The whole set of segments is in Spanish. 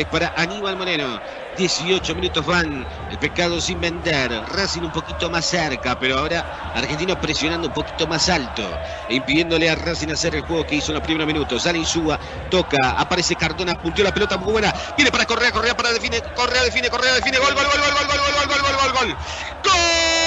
vez para Aníbal Moreno. 18 minutos van. El pecado sin vender. Racing un poquito más cerca, pero ahora Argentinos presionando un poquito más alto e impidiéndole a Racing hacer el juego que hizo en los primeros minutos. Sale Insúa, toca, aparece Cardona, punteó la pelota muy buena. Viene para Correa, Correa para define, Correa define, Correa define. Gol, gol, gol, gol, gol, gol, gol, gol, gol, gol, gol. ¡Gol!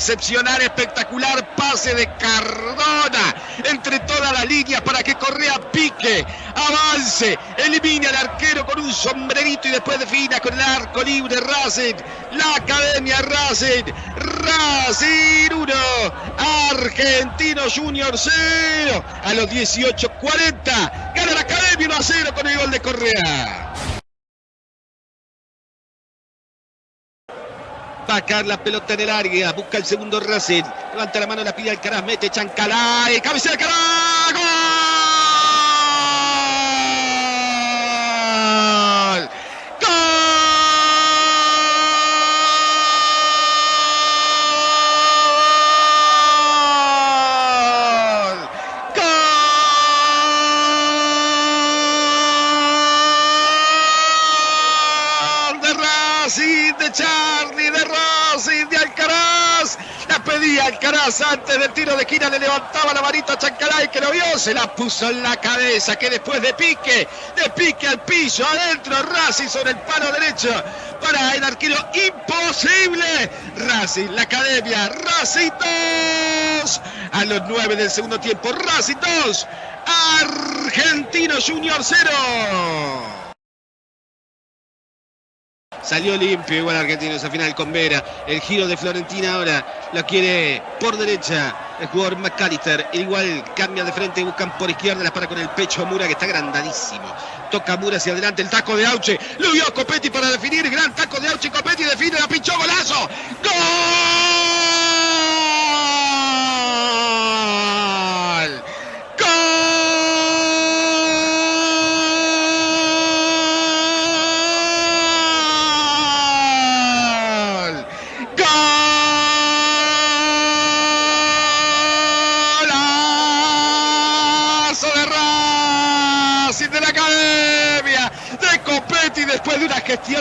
Excepcional, espectacular pase de Cardona entre todas las líneas para que Correa pique, avance, elimine al arquero con un sombrerito y después defina con el arco libre Racing. La academia Racing. Racing 1, Argentino Junior 0. A los 18.40 gana la academia 1 a 0 con el gol de Correa. Va a caer la pelota en el área. Busca el segundo Racing. Levanta la mano, la pide Alcaraz. Mete Chancalay. Cabeza de Alcaraz. ¡Gol! ¡Gol! ¡Gol! De Racing, de Charlie, de Racing, de Alcaraz. La pedía Alcaraz antes le levantaba la manito a Chancalay que lo vio, se la puso en la cabeza, que después de pique, de pique al piso, adentro Racing sobre el palo derecho para el arquero imposible. Racing, la academia, Racing 2 a los 9 del segundo tiempo, Racing 2, Argentino Junior 0. Salió limpio igual argentino esa final con Vera. El giro de Florentina ahora lo quiere por derecha el jugador McAllister. Igual cambia de frente, buscan por izquierda, las para con el pecho Mura que está grandadísimo. Toca Mura hacia adelante, el taco de Auche. Lo vio Copetti para definir. Gran taco de Auche. Copetti define, la pinchó golazo. ¡Gol!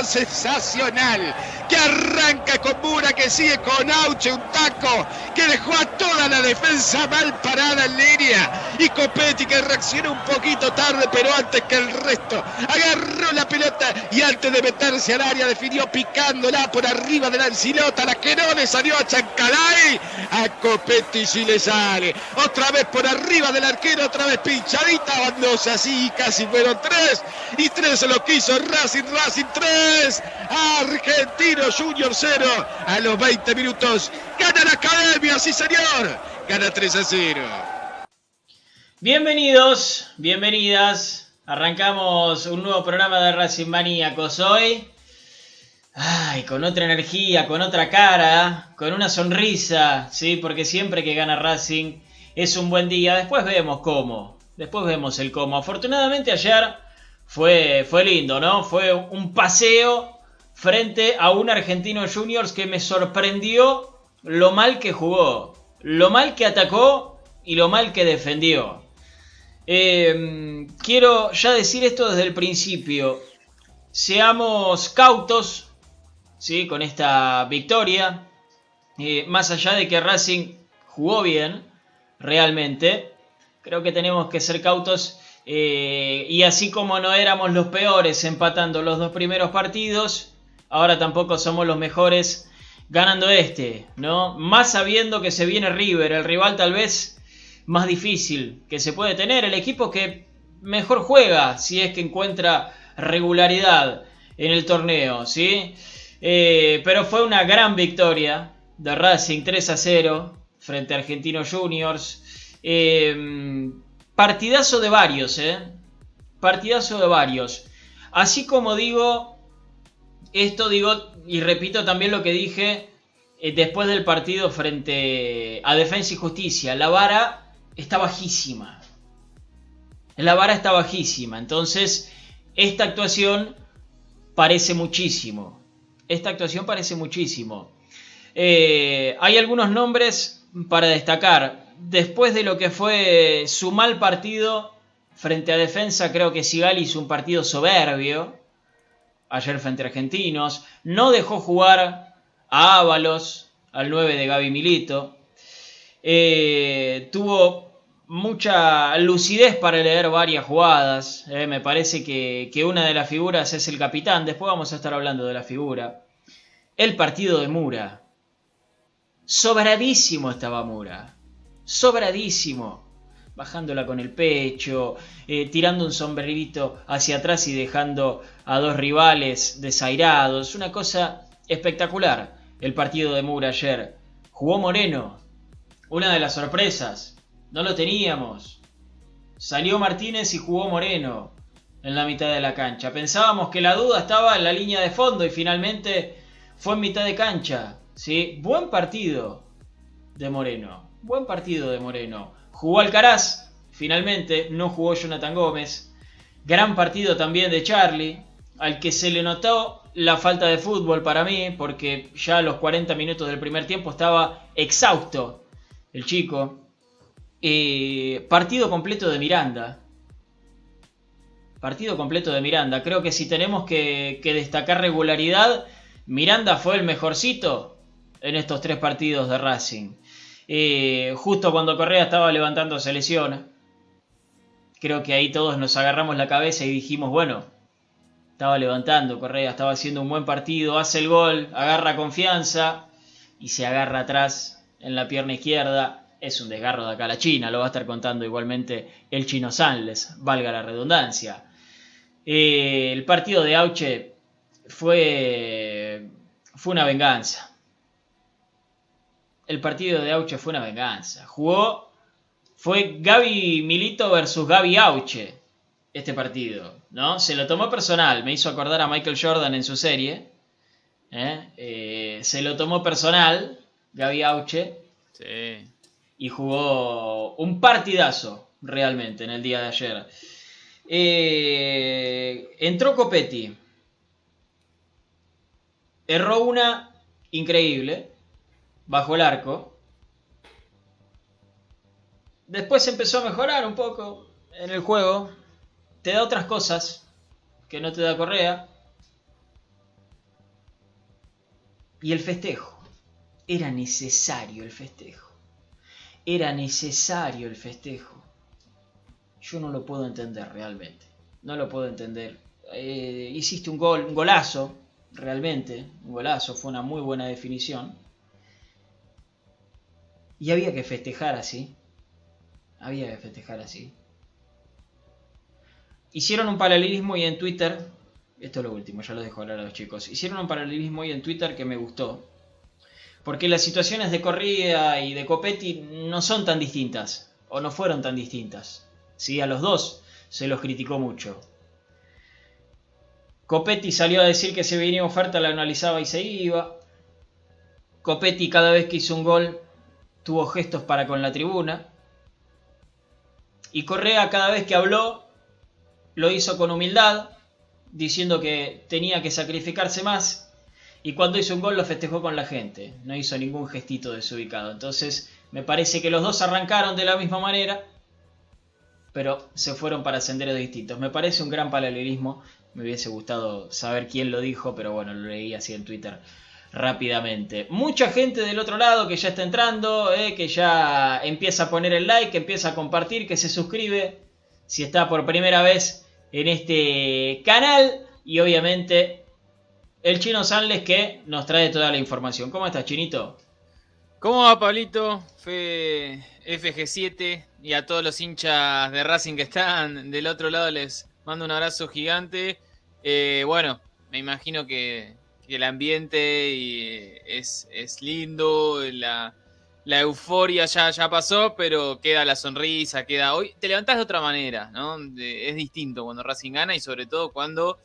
Sensacional que arranca con que sigue con Auche, un taco que dejó a toda la defensa mal parada en línea. Y Copetti que reaccionó un poquito tarde, pero antes que el resto. Agarró la pelota y antes de meterse al área definió picándola por arriba de la encilota. La que no le salió a Chancalay. A Copetti sí le sale. Otra vez por arriba del arquero, otra vez pinchadita. Bandosa así, casi fueron tres. Y tres se lo quiso Racing, Racing tres. Argentina Junior 0 a los 20 minutos. Gana la academia, sí señor. Gana 3 a 0. Bienvenidos, bienvenidas. Arrancamos un nuevo programa de Racing Maníacos hoy. Ay, con otra energía, con otra cara, con una sonrisa, ¿sí? Porque siempre que gana Racing es un buen día. Después vemos cómo. Después vemos el cómo. Afortunadamente ayer fue, fue lindo, ¿no? Fue un paseo frente a un Argentino Juniors que me sorprendió lo mal que jugó, lo mal que atacó y lo mal que defendió. Eh, quiero ya decir esto desde el principio. Seamos cautos ¿sí? con esta victoria. Eh, más allá de que Racing jugó bien, realmente, creo que tenemos que ser cautos. Eh, y así como no éramos los peores empatando los dos primeros partidos, ahora tampoco somos los mejores ganando este, ¿no? Más sabiendo que se viene River, el rival tal vez más difícil que se puede tener, el equipo que mejor juega si es que encuentra regularidad en el torneo, ¿sí? Eh, pero fue una gran victoria de Racing 3 a 0 frente a Argentinos Juniors. Eh, partidazo de varios, ¿eh? Partidazo de varios. Así como digo, esto digo, y repito también lo que dije eh, después del partido frente a Defensa y Justicia, la vara está bajísima. La vara está bajísima, entonces esta actuación parece muchísimo. Esta actuación parece muchísimo. Eh, hay algunos nombres para destacar. Después de lo que fue su mal partido frente a Defensa, creo que Sigali hizo un partido soberbio ayer frente a Argentinos. No dejó jugar a Ábalos, al 9 de Gaby Milito. Eh, tuvo mucha lucidez para leer varias jugadas. Eh, me parece que, que, una de las figuras es el capitán. Después vamos a estar hablando de la figura. El partido de Mura. Sobradísimo estaba Mura. Sobradísimo bajándola con el pecho, eh, tirando un sombrerito hacia atrás y dejando a dos rivales desairados. Una cosa espectacular el partido de Mura ayer. Jugó Moreno, una de las sorpresas. No lo teníamos. Salió Martínez y jugó Moreno en la mitad de la cancha. Pensábamos que la duda estaba en la línea de fondo y finalmente fue en mitad de cancha. ¿sí? Buen partido de Moreno. Buen partido de Moreno. Jugó Alcaraz, finalmente, no jugó Jonathan Gómez. Gran partido también de Charlie, al que se le notó la falta de fútbol para mí, porque ya a los 40 minutos del primer tiempo estaba exhausto el chico. Eh, partido completo de Miranda. Partido completo de Miranda. Creo que si tenemos que, que destacar regularidad, Miranda fue el mejorcito en estos tres partidos de Racing. Eh, justo cuando Correa estaba levantando se lesiona. Creo que ahí todos nos agarramos la cabeza y dijimos, bueno, estaba levantando Correa, estaba haciendo un buen partido, hace el gol, agarra confianza y se agarra atrás en la pierna izquierda. Es un desgarro de acá a la China, lo va a estar contando igualmente el chino Sanles, valga la redundancia. Eh, el partido de Auche fue, fue una venganza. El partido de Auche fue una venganza. Jugó, fue Gaby Milito versus Gaby Auche este partido, ¿no? Se lo tomó personal, me hizo acordar a Michael Jordan en su serie. ¿eh? Eh, se lo tomó personal, Gaby Auche. Sí. Y jugó un partidazo realmente en el día de ayer. Eh, entró Copetti. Erró una increíble. Bajo el arco. Después empezó a mejorar un poco en el juego. Te da otras cosas que no te da Correa. Y el festejo. Era necesario el festejo. Era necesario el festejo. Yo no lo puedo entender realmente. No lo puedo entender. Eh, hiciste un gol, un golazo, realmente. Un golazo, fue una muy buena definición. Y había que festejar así. Había que festejar así. Hicieron un paralelismo y en Twitter. Esto es lo último, ya lo dejo hablar a los chicos. Hicieron un paralelismo y en Twitter que me gustó. Porque las situaciones de Correa y de Copetti no son tan distintas. O no fueron tan distintas. ¿sí? A los dos se los criticó mucho. Copetti salió a decir que si venía oferta la analizaba y se iba. Copetti cada vez que hizo un gol tuvo gestos para con la tribuna. Y Correa cada vez que habló lo hizo con humildad, diciendo que tenía que sacrificarse más. Y cuando hizo un gol lo festejó con la gente, no hizo ningún gestito desubicado. Entonces me parece que los dos arrancaron de la misma manera pero se fueron para senderos distintos. Me parece un gran paralelismo. Me hubiese gustado saber quién lo dijo, pero bueno, lo leí así en Twitter rápidamente. Mucha gente del otro lado que ya está entrando, eh, que ya empieza a poner el like, que empieza a compartir, que se suscribe si está por primera vez en este canal. Y obviamente el chino Sanles que nos trae toda la información. ¿Cómo estás, chinito? ¿Cómo va, Pablito? Fe FG7 y a todos los hinchas de Racing que están del otro lado les mando un abrazo gigante. Eh, bueno, me imagino que, el ambiente es, lindo, la, euforia ya, ya pasó, pero queda la sonrisa, queda hoy. Te levantás de otra manera, ¿no? es distinto cuando Racing gana y sobre todo cuando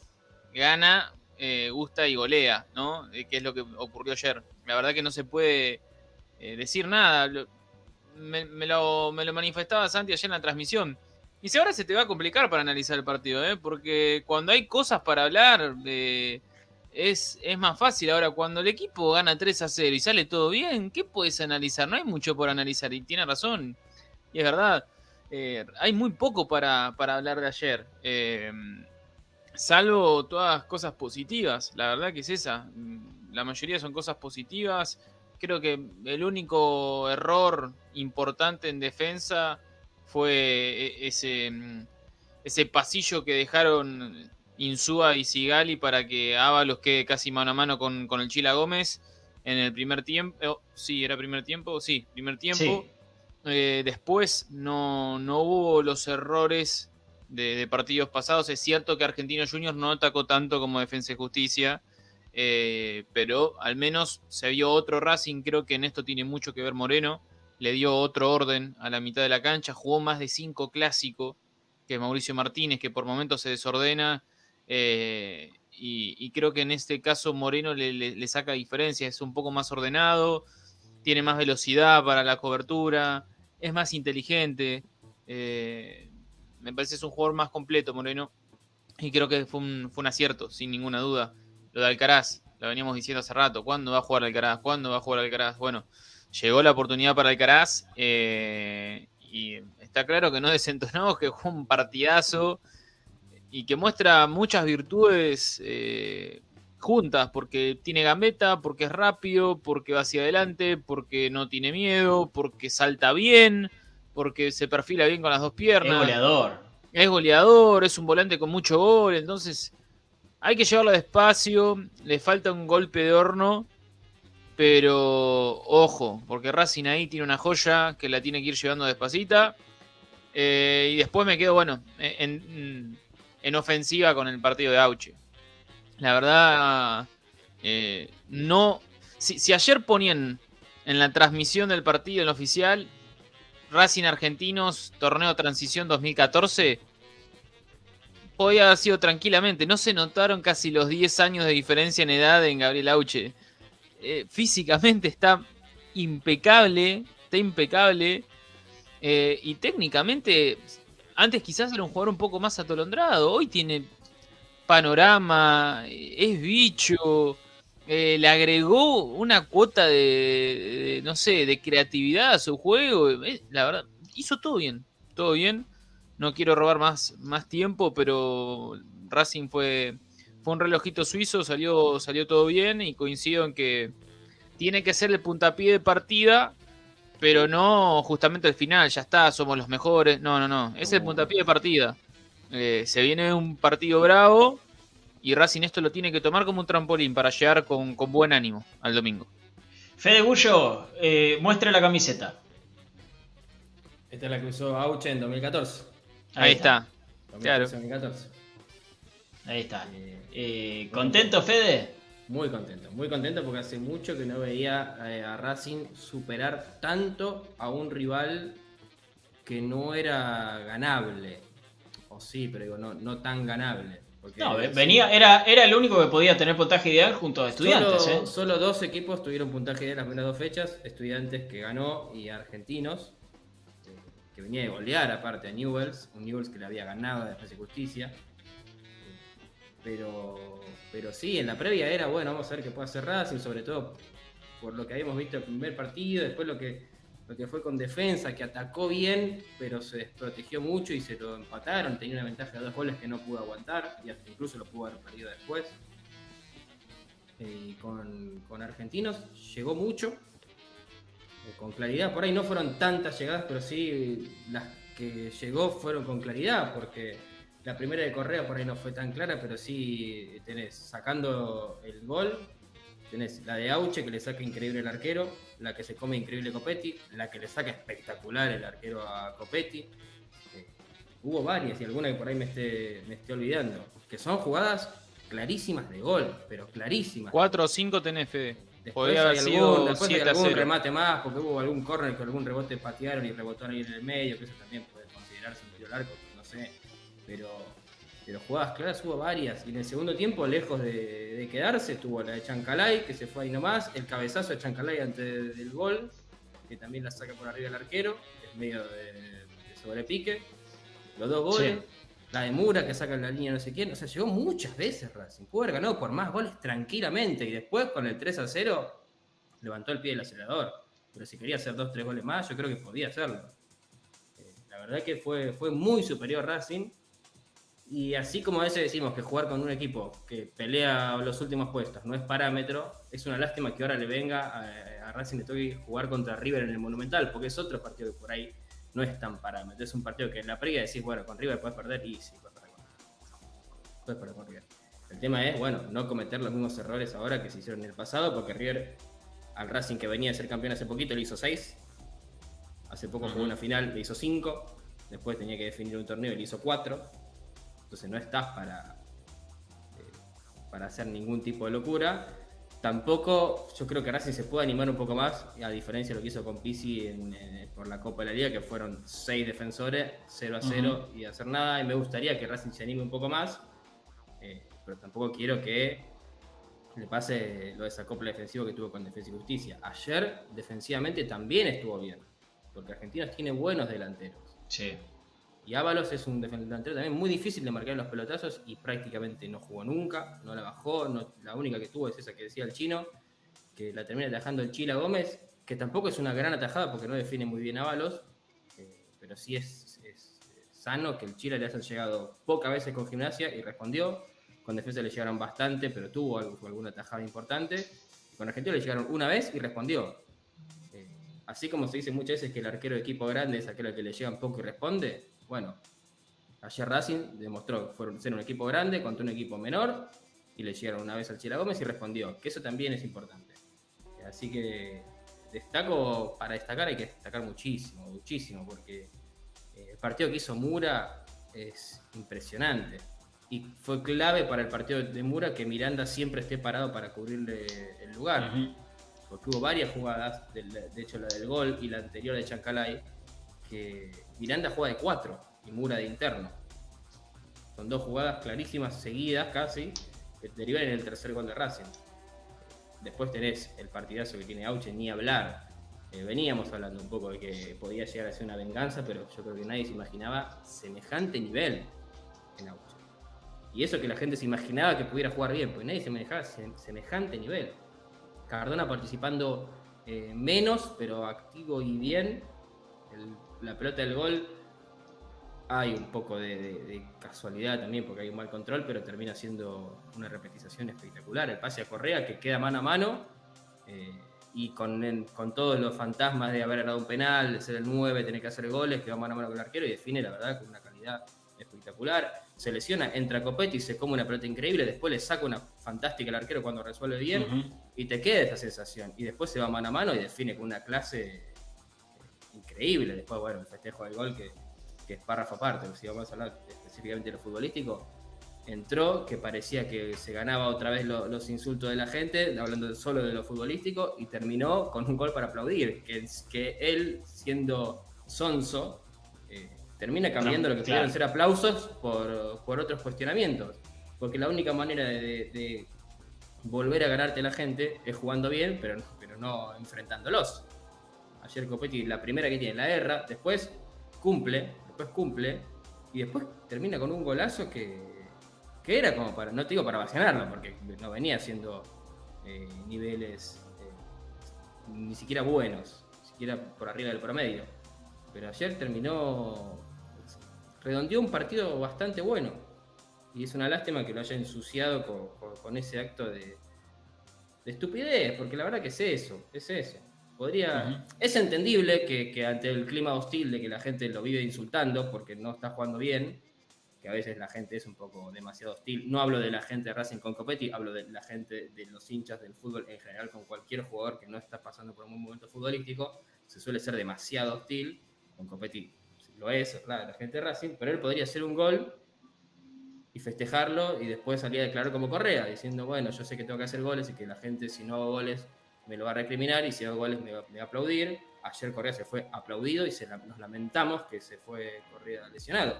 gana, eh, gusta y golea, ¿no? Eh, que es lo que ocurrió ayer. La verdad que no se puede decir nada me, lo, manifestaba Santi ayer en la transmisión. Y si ahora se te va a complicar para analizar el partido, ¿eh? porque cuando hay cosas para hablar, es, es más fácil. Ahora, cuando el equipo gana 3 a 0 y sale todo bien, ¿qué puedes analizar? No hay mucho por analizar, y tiene razón, y es verdad. Eh, hay muy poco para, hablar de ayer, eh, salvo todas cosas positivas, la verdad que es esa. La mayoría son cosas positivas creo que el único error importante en defensa fue e-, ese, mm, ese pasillo que dejaron Insúa y Sigali para que Ábalos quede casi mano a mano con, el Chila Gómez en el primer tiempo. Oh, sí, era primer tiempo, sí, primer tiempo. Eh, después no, hubo los errores de, de, partidos pasados. Es cierto que Argentino Juniors no atacó tanto como Defensa y Justicia. Eh, pero al menos se vio otro Racing, creo que en esto tiene mucho que ver Moreno, le dio otro orden a la mitad de la cancha, jugó más de cinco clásicos que Mauricio Martínez, que por momentos se desordena, eh, y, creo que en este caso Moreno le, saca diferencia, es un poco más ordenado, tiene más velocidad para la cobertura, es más inteligente, eh, me parece es un jugador más completo Moreno, y creo que fue un, fue un acierto, sin ninguna duda lo de Alcaraz, lo veníamos diciendo hace rato, ¿cuándo va a jugar Alcaraz? ¿Cuándo va a jugar Alcaraz? Bueno, llegó la oportunidad para Alcaraz eh, y está claro que no desentonó, que fue un partidazo y que muestra muchas virtudes eh, juntas, porque tiene gambeta, porque es rápido, porque va hacia adelante, porque no tiene miedo, porque salta bien, porque se perfila bien con las dos piernas. Es goleador. Es goleador, es un volante con mucho gol, entonces hay que llevarlo despacio, le falta un golpe de horno, pero ojo, porque Racing ahí tiene una joya que la tiene que ir llevando despacita. Eh, y después me quedo, bueno, en, en ofensiva con el partido de Auche. La verdad, eh, no. Si, ayer ponían en la transmisión del partido en oficial Racing Argentinos, torneo transición 2014, podía haber sido tranquilamente. No se notaron casi los 10 años de diferencia en edad en Gabriel Auche. Eh, físicamente está impecable, está impecable. Eh, y técnicamente antes quizás era un jugador un poco más atolondrado. Hoy tiene panorama, es bicho. Eh, le agregó una cuota de, no sé, de creatividad a su juego. La verdad, hizo todo bien. Todo bien. No quiero robar más, más tiempo, pero Racing fue, fue un relojito suizo, salió, salió todo bien y coincido en que tiene que ser el puntapié de partida pero no justamente al final, ya está, somos los mejores. No, no, no. Es el puntapié de partida. Eh, se viene un partido bravo y Racing esto lo tiene que tomar como un trampolín para llegar con, buen ánimo al domingo. Fede Bullo, eh, muestre la camiseta. Esta es la que usó Auche en 2014. Ahí, está. Claro. 2014. Ahí está. Eh, ¿Contento, Fede? Muy contento, muy contento porque hace mucho que no veía eh, a Racing superar tanto a un rival que no era ganable. O sí, pero digo, no, no tan ganable. no, venía, era, era el único que podía tener puntaje ideal junto a estudiantes. Solo, ¿eh? solo dos equipos tuvieron puntaje ideal las primeras dos fechas, estudiantes que ganó y argentinos, que venía de golear aparte a Newells, un Newells que le había ganado después de justicia. Pero pero sí, en la previa era, bueno, vamos a ver qué puede hacer Racing, sobre todo por lo que habíamos visto el primer partido, después lo que, lo que fue con defensa, que atacó bien, pero se desprotegió mucho y se lo empataron, tenía una ventaja de dos goles que no pudo aguantar, y hasta incluso lo pudo haber perdido después. Eh, con, Argentinos llegó mucho, eh, con claridad, por ahí no fueron tantas llegadas, pero sí las que llegó fueron con claridad, porque la primera de Correa por ahí no fue tan clara, pero sí tenés sacando el gol, tenés la de Auche que le saca increíble el arquero, la que se come increíble Copetti, la que le saca espectacular el arquero a Copetti. Eh, hubo varias y alguna que por ahí me esté, me esté olvidando, que son jugadas clarísimas de gol, pero clarísimas. Cuatro o cinco tenés, Fede. Después hay algún, después hay algún remate más, porque hubo algún córner que algún rebote patearon y rebotaron ahí en el medio, que eso también puede considerarse un tiro largo, no sé pero, pero jugadas claras hubo varias. Y en el segundo tiempo, lejos de, quedarse, estuvo la de Chancalay, que se fue ahí nomás, el cabezazo de Chancalay antes del gol, que también la saca por arriba el arquero, es medio de, sobrepique. Los dos goles. La de Mura que saca en la línea no sé quién. O sea, llegó muchas veces Racing. Pudo haber ganado por más goles tranquilamente. Y después, con el 3 a 0, levantó el pie del acelerador. Pero si quería hacer dos, tres goles más, yo creo que podía hacerlo. Eh, la verdad que fue, fue muy superior Racing. Y así como a veces decimos que jugar con un equipo que pelea los últimos puestos no es parámetro, es una lástima que ahora le venga a, Racing de Toby jugar contra River en el Monumental, porque es otro partido que por ahí no es tan parámetro. Es un partido que en la previa decís, bueno, con River puedes perder y sí, puedes perder con Puedes perder con River. El tema es, bueno, no cometer los mismos errores ahora que se hicieron en el pasado, porque River al Racing que venía a ser campeón hace poquito le hizo 6. Hace poco jugó una final, le hizo 5. Después tenía que definir un torneo y le hizo 4 entonces no estás para, eh, para hacer ningún tipo de locura. Tampoco yo creo que Racing se puede animar un poco más, a diferencia de lo que hizo con Pisi por la Copa de la Liga, que fueron seis defensores, 0 a 0 y hacer nada. Y me gustaría que Racing se anime un poco más, eh, pero tampoco quiero que le pase lo de esa copla defensivo que tuvo con Defensa y Justicia. Ayer, defensivamente, también estuvo bien, porque Argentinos tiene buenos delanteros. Sí. Y Ábalos es un delantero también muy difícil de marcar los pelotazos y prácticamente no jugó nunca, no la bajó, la única que tuvo es esa que decía el chino, que la termina atajando el Chila Gómez, que tampoco es una gran atajada porque no define muy bien Ábalos, eh, pero sí es, sano que el Chile le haya llegado pocas veces con gimnasia y respondió. Con defensa le llegaron bastante, pero tuvo alguna tajada importante. Con Argentino le llegaron una vez y respondió. Eh, así como se dice muchas veces que el arquero de equipo grande es aquel al que le llegan poco y responde, bueno, ayer Racing demostró ser un equipo grande contra un equipo menor y le llegaron una vez al Chila Gómez y respondió, que eso también es importante. Así que destaco, para destacar hay que destacar muchísimo, muchísimo, porque eh, el partido que hizo Mura es impresionante. Y fue clave para el partido de Mura que Miranda siempre esté parado para cubrirle el lugar. Porque hubo varias jugadas, de, hecho la del gol y la anterior de Chancalay, que Miranda juega de cuatro y Mura de interno. Son dos jugadas clarísimas, seguidas casi, que derivan en el tercer gol de Racing. Después tenés el partidazo que tiene Auche, ni hablar. Eh, veníamos hablando un poco de que podía llegar a ser una venganza, pero yo creo que nadie se imaginaba semejante nivel en Auche. Y eso que la gente se imaginaba que pudiera jugar bien, porque nadie se manejaba semejante nivel. Cardona participando eh, menos, pero activo y bien. La pelota del gol hay un poco de, casualidad también, porque hay un mal control, pero termina siendo una repetización espectacular. El pase a Correa que queda mano a mano eh, y con, con, todos los fantasmas de haber ganado un penal, de ser el 9, tener que hacer goles, que va mano a mano con el arquero y define, la verdad, con una calidad espectacular. Se lesiona, entra Copetti y se come una pelota increíble, después le saca una fantástica al arquero cuando resuelve bien y te queda esa sensación. Y después se va mano a mano y define con una clase increíble. Después, bueno, el festejo del gol que que es párrafo aparte, si vamos a hablar específicamente de lo futbolístico, entró, que parecía que se ganaba otra vez los insultos de la gente, hablando solo de lo futbolístico, y terminó con un gol para aplaudir, que, que él, siendo sonso, eh, termina cambiando lo que pudieron ser aplausos por, por, otros cuestionamientos. Porque la única manera de, volver a ganarte a la gente es jugando bien, pero, pero no enfrentándolos. Ayer Copetti, la primera que tiene, la erra, después cumple, después cumple y después termina con un golazo que, que era como para, no te digo para vaciarlo, porque no venía haciendo eh, niveles eh, ni siquiera buenos, ni siquiera por arriba del promedio. Pero ayer terminó, redondeó un partido bastante bueno. Y es una lástima que lo haya ensuciado con, ese acto de estupidez, porque la verdad que es eso, es eso. Podría. Es entendible que, ante el clima hostil de que la gente lo vive insultando porque no está jugando bien, que a veces la gente es un poco demasiado hostil. No hablo de la gente de Racing con Copetti, hablo de la gente de los hinchas del fútbol en general con cualquier jugador que no está pasando por un buen momento futbolístico. Se suele ser demasiado hostil. Con Copetti lo es, claro, la gente de Racing, pero él podría hacer un gol y festejarlo y después salir a declarar como Correa, diciendo, bueno, yo sé que tengo que hacer goles y que la gente si no hago goles me lo va a recriminar y si hago goles me va, a aplaudir. Ayer Correa se fue aplaudido y se nos lamentamos que se fue Correa lesionado.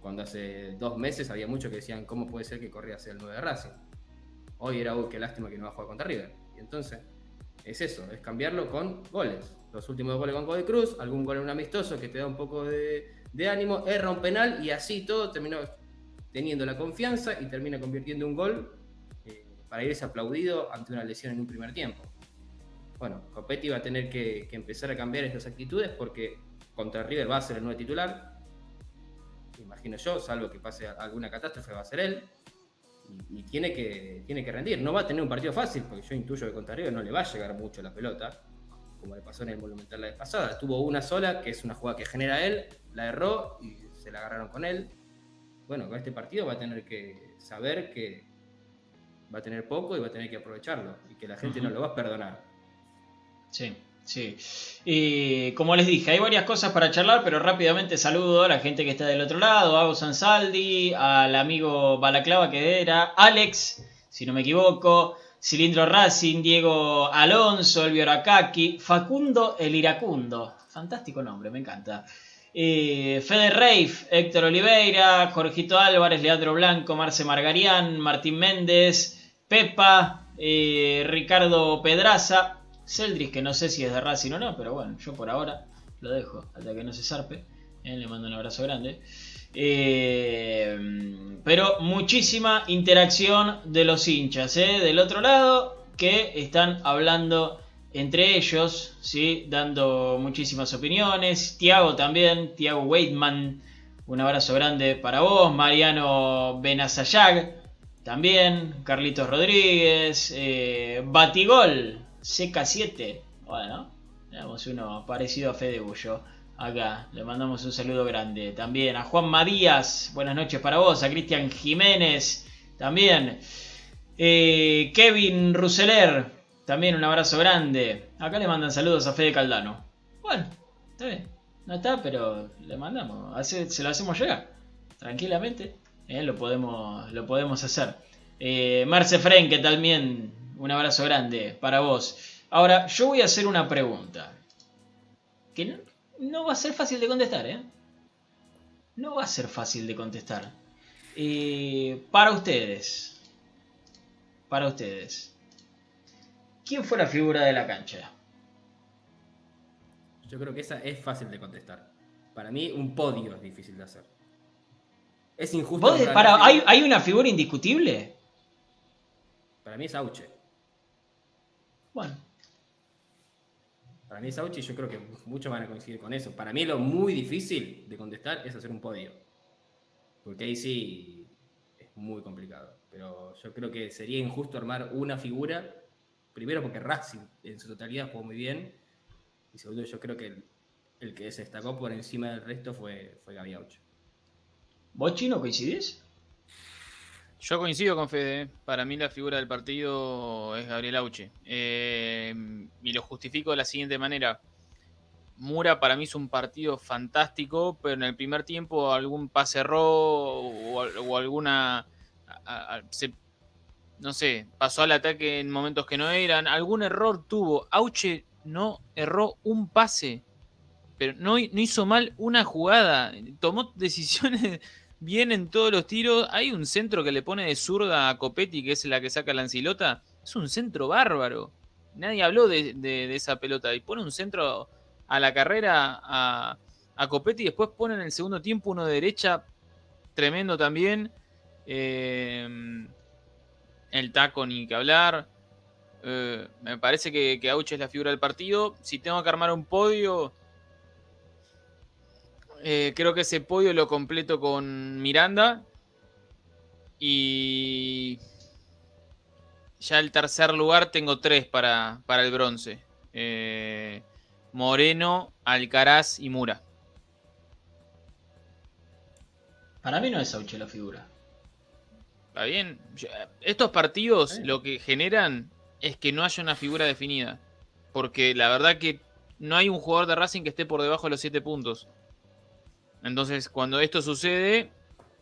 Cuando hace dos meses había muchos que decían, ¿cómo puede ser que Correa sea el 9 de Racing? Hoy era, uy, qué lástima que no va a jugar contra River. Y entonces, es eso, es cambiarlo con goles. Los últimos goles con Godoy Cruz, algún gol en un amistoso que te da un poco de, ánimo, erra un penal y así todo terminó teniendo la confianza y termina convirtiendo un gol para irse aplaudido ante una lesión en un primer tiempo. Bueno, Copetti va a tener que, empezar a cambiar estas actitudes porque contra River va a ser el nuevo titular. Imagino yo, salvo que pase alguna catástrofe, va a ser él. Y, tiene, que, tiene que rendir. No va a tener un partido fácil, porque yo intuyo que contra River no le va a llegar mucho la pelota, como le pasó en el Monumental la vez pasada. Tuvo una sola, que es una jugada que genera él, la erró y se la agarraron con él. Bueno, con este partido va a tener que saber que, va a tener poco y va a tener que aprovecharlo y que la gente no lo va a perdonar. Sí, sí. Y como les dije, hay varias cosas para charlar, pero rápidamente saludo a la gente que está del otro lado, a Sansaldi, al amigo Balaclava que era, Alex, si no me equivoco, Cilindro Racing, Diego Alonso, Elvio Aracaki, Facundo el Iracundo. Fantástico nombre, me encanta. Eh, Fede Reif, Héctor Oliveira, Jorgito Álvarez, Leandro Blanco, Marce Margarián, Martín Méndez, Pepa, eh, Ricardo Pedraza, Celdris, que no sé si es de Racing o no, pero bueno, yo por ahora lo dejo hasta que no se zarpe. Eh, le mando un abrazo grande. Eh, pero muchísima interacción de los hinchas, del otro lado, que están hablando entre ellos, ¿sí? dando muchísimas opiniones. Tiago también, Tiago Weidman Un abrazo grande para vos, Mariano Benazayag. También, Carlitos Rodríguez, eh, Batigol, CK7. Bueno, tenemos uno parecido a Fede Bullo. Acá le mandamos un saludo grande. También a Juan Marías, buenas noches para vos. A Cristian Jiménez, también. Eh, Kevin Ruseler, también un abrazo grande. Acá le mandan saludos a Fede Caldano. Bueno, está bien. No está, pero le mandamos. se lo hacemos llegar. Tranquilamente. Eh, lo, podemos, lo podemos hacer. Eh, Marce Frenke también. Un abrazo grande para vos. Ahora, yo voy a hacer una pregunta. Que no, no va a ser fácil de contestar, ¿eh? No va a ser fácil de contestar. Eh, para ustedes. Para ustedes. ¿Quién fue la figura de la cancha? Yo creo que esa es fácil de contestar. Para mí, un podio es difícil de hacer. Es injusto. Para, ¿hay, ¿Hay una figura indiscutible? Para mí es Auche. Bueno, para mí Sauchi, yo creo que muchos van a coincidir con eso. Para mí lo muy difícil de contestar es hacer un podio. Porque ahí sí es muy complicado. Pero yo creo que sería injusto armar una figura. Primero porque Racing en su totalidad jugó muy bien. Y segundo, yo creo que el, que se destacó por encima del resto fue, fue Gaby Auche. ¿Vos, Chino, coincidís? Yo coincido con Fede. Para mí la figura del partido es Gabriel Auche. Eh, y lo justifico de la siguiente manera. Mura para mí es un partido fantástico, pero en el primer tiempo algún pase erró o, alguna... no sé, pasó al ataque en momentos que no eran. Algún error tuvo. Auche no erró un pase, pero no hizo mal una jugada. Tomó decisiones bien en todos los tiros. Hay un centro que le pone de zurda a Copetti, que es la que saca la ancilota. Es un centro bárbaro. Nadie habló de, esa pelota. Y pone un centro a la carrera a, a, Copetti. Después pone en el segundo tiempo uno de derecha. Tremendo también. Eh, el taco ni que hablar. Eh, me parece que, que Auche es la figura del partido. Si tengo que armar un podio eh, creo que ese podio lo completo con Miranda. Y ya el tercer lugar tengo tres para, para el bronce. Eh, Moreno, Alcaraz y Mura. Para mí no es Sauche la figura. Está bien. Estos partidos lo que generan es que no haya una figura definida. Porque la verdad que no hay un jugador de Racing que esté por debajo de los siete puntos. Entonces, cuando esto sucede,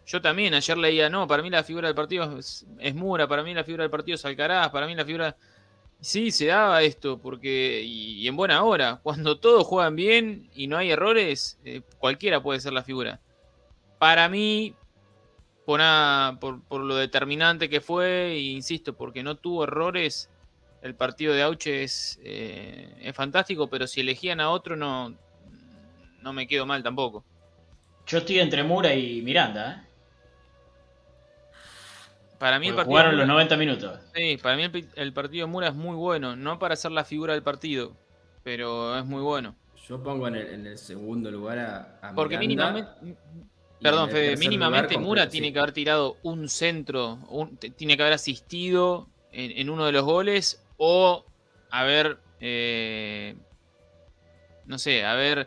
yo también ayer leía, no, para mí la figura del partido es, Mura, para mí la figura del partido es Alcaraz, para mí la figura... Sí, se daba esto, porque, y, en buena hora, cuando todos juegan bien y no hay errores, eh, cualquiera puede ser la figura. Para mí, por, por, lo determinante que fue, e insisto, porque no tuvo errores, el partido de Auche es, eh, es fantástico, pero si elegían a otro no, no me quedo mal tampoco. Yo estoy entre Mura y Miranda, ¿eh? Para mí el partido jugaron los 90 minutos. Sí, para mí el, partido de Mura es muy bueno. No para ser la figura del partido, pero es muy bueno. Yo pongo en el, segundo lugar a, Porque mínimamente. Perdón, Fede, mínimamente Mura tiene que haber tirado un centro, tiene que haber asistido en, uno de los goles o haber. Eh, no sé, haber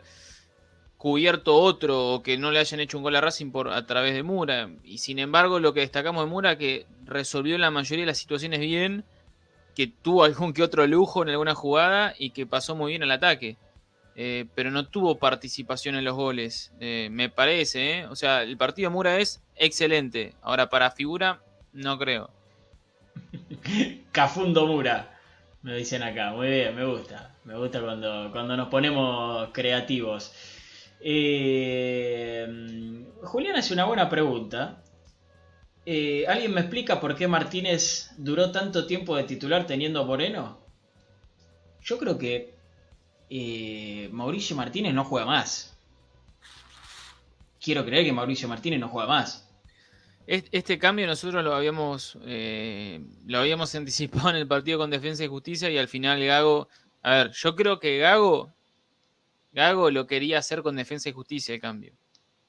cubierto otro o que no le hayan hecho un gol a Racing por, a través de Mura. Y sin embargo, lo que destacamos de Mura que resolvió la mayoría de las situaciones bien, que tuvo algún que otro lujo en alguna jugada y que pasó muy bien el ataque. Eh, pero no tuvo participación en los goles, eh, me parece. ¿eh? O sea, el partido de Mura es excelente. Ahora, para figura, no creo. Cafundo Mura, me dicen acá. Muy bien, me gusta. Me gusta cuando, cuando nos ponemos creativos. Eh, Julián hace una buena pregunta. Eh, ¿Alguien me explica por qué Martínez duró tanto tiempo de titular teniendo a Moreno? Yo creo que eh, Mauricio Martínez no juega más. Quiero creer que Mauricio Martínez no juega más. Este cambio nosotros lo habíamos lo habíamos anticipado en el partido con Defensa y Justicia y al final Gago, a ver, yo creo que Gago Gago lo quería hacer con defensa y justicia de cambio.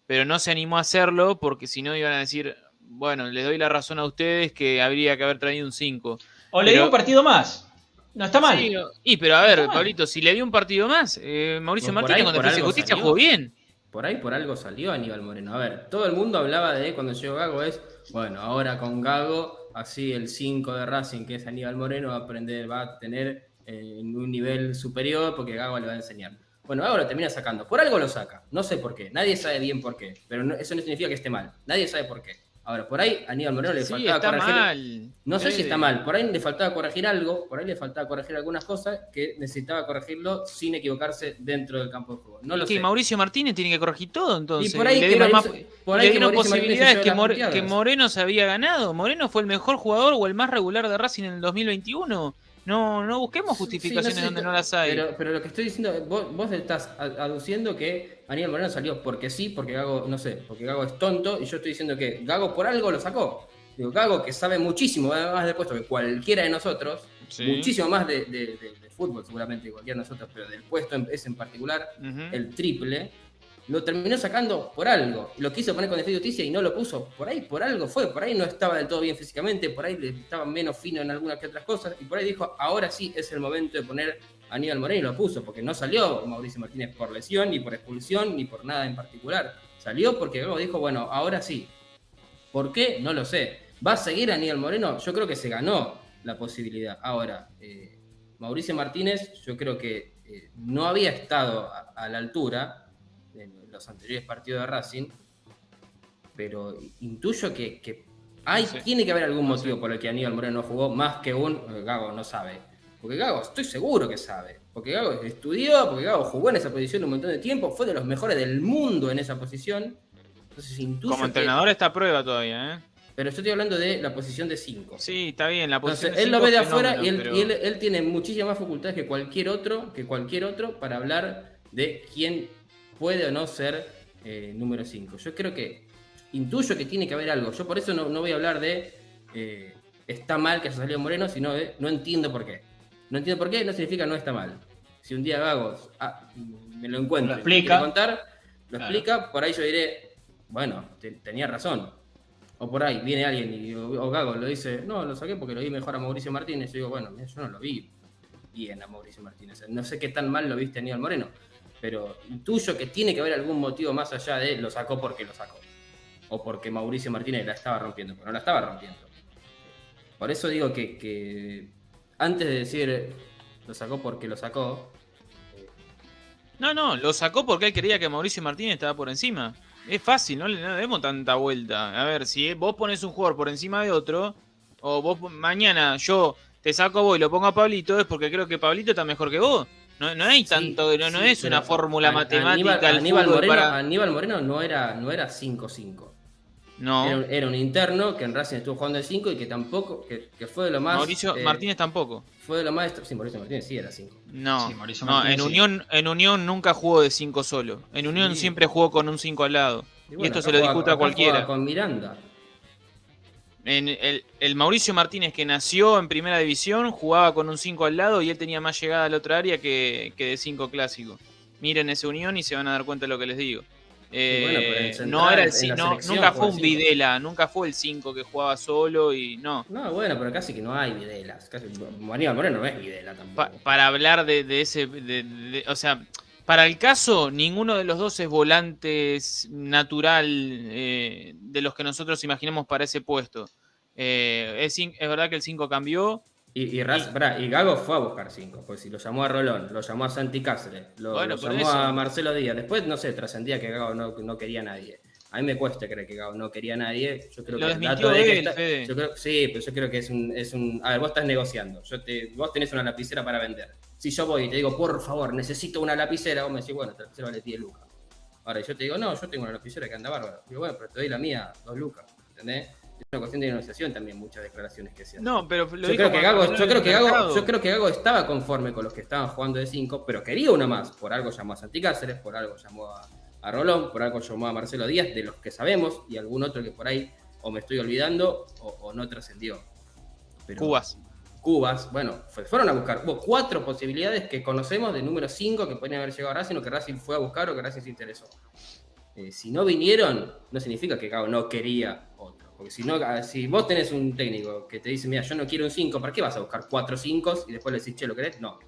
pero no se animó a hacerlo porque si no iban a decir, bueno, le doy la razón a ustedes que habría que haber traído un 5. O le dio un partido más. No está mal. y pero a ver, Pablito, si le dio un partido más, eh, Mauricio Martínez cuando Defensa Justicia jugó bien. Por ahí por algo salió Aníbal Moreno. A ver, todo el mundo hablaba de cuando llegó Gago es, bueno, ahora con Gago, así el 5 de Racing, que es Aníbal Moreno, va a aprender, va a tener eh, un nivel superior porque Gago le va a enseñar. Bueno, Gago lo termina sacando. Por algo lo saca. No sé por qué. Nadie sabe bien por qué. Pero eso no significa que esté mal. Nadie sabe por qué. Ahora, por ahí a Aníbal Moreno le faltaba corregir. Mal. No sé si está mal, por ahí le faltaba corregir algo, por ahí le faltaba corregir algunas cosas que necesitaba corregirlo sin equivocarse dentro del campo de juego. No lo que Mauricio Martínez tiene que corregir todo, entonces. Y por ahí le dieron, más, por ahí posibilidades que, que Moreno se había ganado. Moreno fue el mejor jugador o el más regular de Racing en el 2021. No, no busquemos justificaciones donde no las hay. Pero, lo que estoy diciendo, vos, estás aduciendo que Aníbal Moreno salió porque sí, porque Gago, no sé, porque Gago es tonto, y yo estoy diciendo que Gago por algo lo sacó. Digo, Gago que sabe muchísimo más del puesto que cualquiera de nosotros, muchísimo más de, fútbol seguramente que cualquiera de nosotros, pero del puesto es en particular el triple lo terminó sacando por algo. Lo quiso poner con Defensa Justicia y no lo puso. Por ahí, por algo fue. Por ahí no estaba del todo bien físicamente, por ahí estaba menos fino en algunas que otras cosas. Y por ahí dijo, ahora sí es el momento de poner a Aníbal Moreno y lo puso, porque no salió Mauricio Martínez por lesión, ni por expulsión, ni por nada en particular. Salió porque luego dijo, bueno, ahora sí. ¿Por qué? No lo sé. ¿Va a seguir Aníbal Moreno? Yo creo que se ganó la posibilidad. Ahora, eh, Mauricio Martínez, yo creo que eh, no había estado a la altura los anteriores partidos de Racing, pero intuyo que, hay, tiene que haber algún motivo por el que Aníbal Moreno no jugó más que un Gago no sabe. Porque Gago estoy seguro que sabe. Porque Gago estudió, porque Gago jugó en esa posición un montón de tiempo, fue de los mejores del mundo en esa posición. Entonces Como entrenador está a prueba todavía, ¿eh? Pero yo estoy hablando de la posición de 5. Sí, está bien, la posición Entonces, él lo ve de afuera y, él, él, tiene muchísimas más facultades que cualquier otro, que cualquier otro para hablar de quién puede o no ser eh, número 5. Yo creo que intuyo que tiene que haber algo. Yo por eso no, voy a hablar de eh, está mal que haya salido Moreno, sino de no entiendo por qué. No entiendo por qué, no significa no está mal. Si un día Gago ah, me lo encuentro lo explica. contar, lo explica, por ahí yo diré, bueno, tenía razón. O por ahí viene alguien y, o, Gago lo dice, no, lo saqué porque lo vi mejor a Mauricio Martínez. Yo digo, bueno, yo no lo vi bien a Mauricio Martínez. No sé qué tan mal lo viste a Aníbal Moreno pero intuyo que tiene que haber algún motivo más allá de lo sacó porque lo sacó. O porque Mauricio Martínez la estaba rompiendo, pero no la estaba rompiendo. Por eso digo que, antes de decir lo sacó porque lo sacó. Eh, no, no, lo sacó porque él quería que Mauricio Martínez estaba por encima. Es fácil, no le demos tanta vuelta. A ver, si vos pones un jugador por encima de otro, o vos mañana yo te saco a vos y lo pongo a Pablito, es porque creo que Pablito está mejor que vos. No, no hay tanto, no, es una fórmula matemática. Aníbal, Moreno, Aníbal, Moreno, no era 5-5. No. Era, un interno que en Racing estuvo jugando el 5 y que tampoco, que, fue de lo más. Mauricio eh, Martínez tampoco. Fue de lo más. Sí, Mauricio Martínez sí era 5. No, no en, Unión, en Unión nunca jugó de 5 solo. En Unión siempre jugó con un 5 al lado. Y, esto se lo discuta a cualquiera. Con Miranda. En el, Mauricio Martínez que nació en primera división jugaba con un 5 al lado y él tenía más llegada al otra área que, de 5 clásico. Miren esa unión y se van a dar cuenta de lo que les digo. Eh, no era el, nunca fue un Videla, nunca fue el 5 que jugaba solo y no. No, bueno, pero casi que no hay Videlas. Casi, Moreno no es Videla tampoco. para hablar de, ese. o sea, para el caso, ninguno de los dos es volante natural eh, de los que nosotros imaginemos para ese puesto. Eh, es, verdad que el 5 cambió. Y, Gago fue a buscar 5, pues si lo llamó a Rolón, lo llamó a Santi Cáceres, lo, llamó a Marcelo Díaz. Después, no sé, trascendía que Gago no, quería a nadie. A mí me cuesta creer que Gago no quería a nadie. Yo creo lo que dato de él, sí, pero yo creo que es un, es un. A ver, vos estás negociando. Yo te, vos tenés una lapicera para vender si yo voy y te digo, por favor, necesito una lapicera, vos me decís, bueno, esta lapicera vale 10 lucas. Ahora yo te digo, no, yo tengo una lapicera que anda bárbaro. Digo, bueno, pero te doy la mía, 2 lucas, ¿entendés? Es una cuestión de negociación también, muchas declaraciones que se hacen. No, pero yo, creo que Gago, yo, creo que Gago, yo creo que Gago estaba conforme con los que estaban jugando de 5, pero quería una más. Por algo llamó a Santi Cáceres, por algo llamó a, Rolón, por algo llamó a Marcelo Díaz, de los que sabemos, y algún otro que por ahí o me estoy olvidando o, no trascendió. Cubas. Cubas, bueno, fueron a buscar. Hubo cuatro posibilidades que conocemos de número 5 que podían haber llegado a Racing o que Racing fue a buscar o que Racing se interesó. Eh, si no vinieron, no significa que Gago no quería otro. Porque si, no, ah, si vos tenés un técnico que te dice, mira, yo no quiero un 5, ¿para qué vas a buscar 4 5 y después le decís, che, ¿lo querés? No.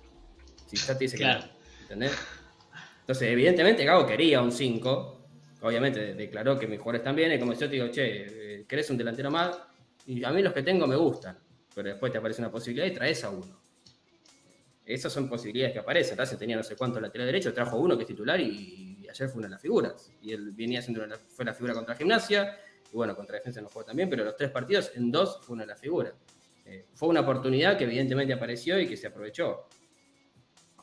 Si ya te dice que no. ¿Entendés? Entonces, evidentemente, Gago quería un 5. Obviamente declaró que mis jugadores también. Y como yo te digo, che, eh, ¿querés un delantero más? Y a mí los que tengo me gustan. Pero después te aparece una posibilidad y traes a uno. Esas son posibilidades que aparecen. Racing tenía no sé cuánto lateral derecho, trajo uno que es titular y, ayer fue una de las figuras. Y él venía haciendo fue la figura contra Gimnasia, y bueno, contra Defensa no jugó también, pero los tres partidos, en dos fue una de las figuras. Eh, fue una oportunidad que evidentemente apareció y que se aprovechó.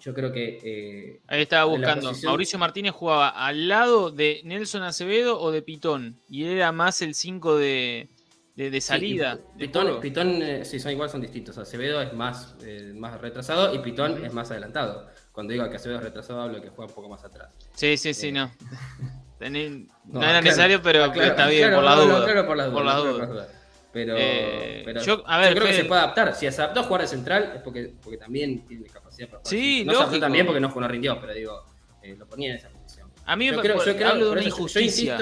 Yo creo que. Eh, Ahí estaba buscando. Mauricio Martínez jugaba al lado de Nelson Acevedo o de Pitón. Y era más el 5 de, de, salida. Pitón, Pitón eh, sí, son igual, son distintos. Acevedo es más, eh, más retrasado y Pitón es más adelantado. Cuando digo que Acevedo es retrasado, hablo de que juega un poco más atrás. Sí, sí, sí, no. no, era necesario, pero está bien, por, la duda, por, la duda. Pero, pero yo, a ver, creo que se puede adaptar. Si se adaptó a jugar de central es porque, porque también tiene capacidad para jugar. Sí, no se adaptó también porque no, no rindió, pero digo, lo ponía en esa a mí me creo, yo hablo de una injusticia.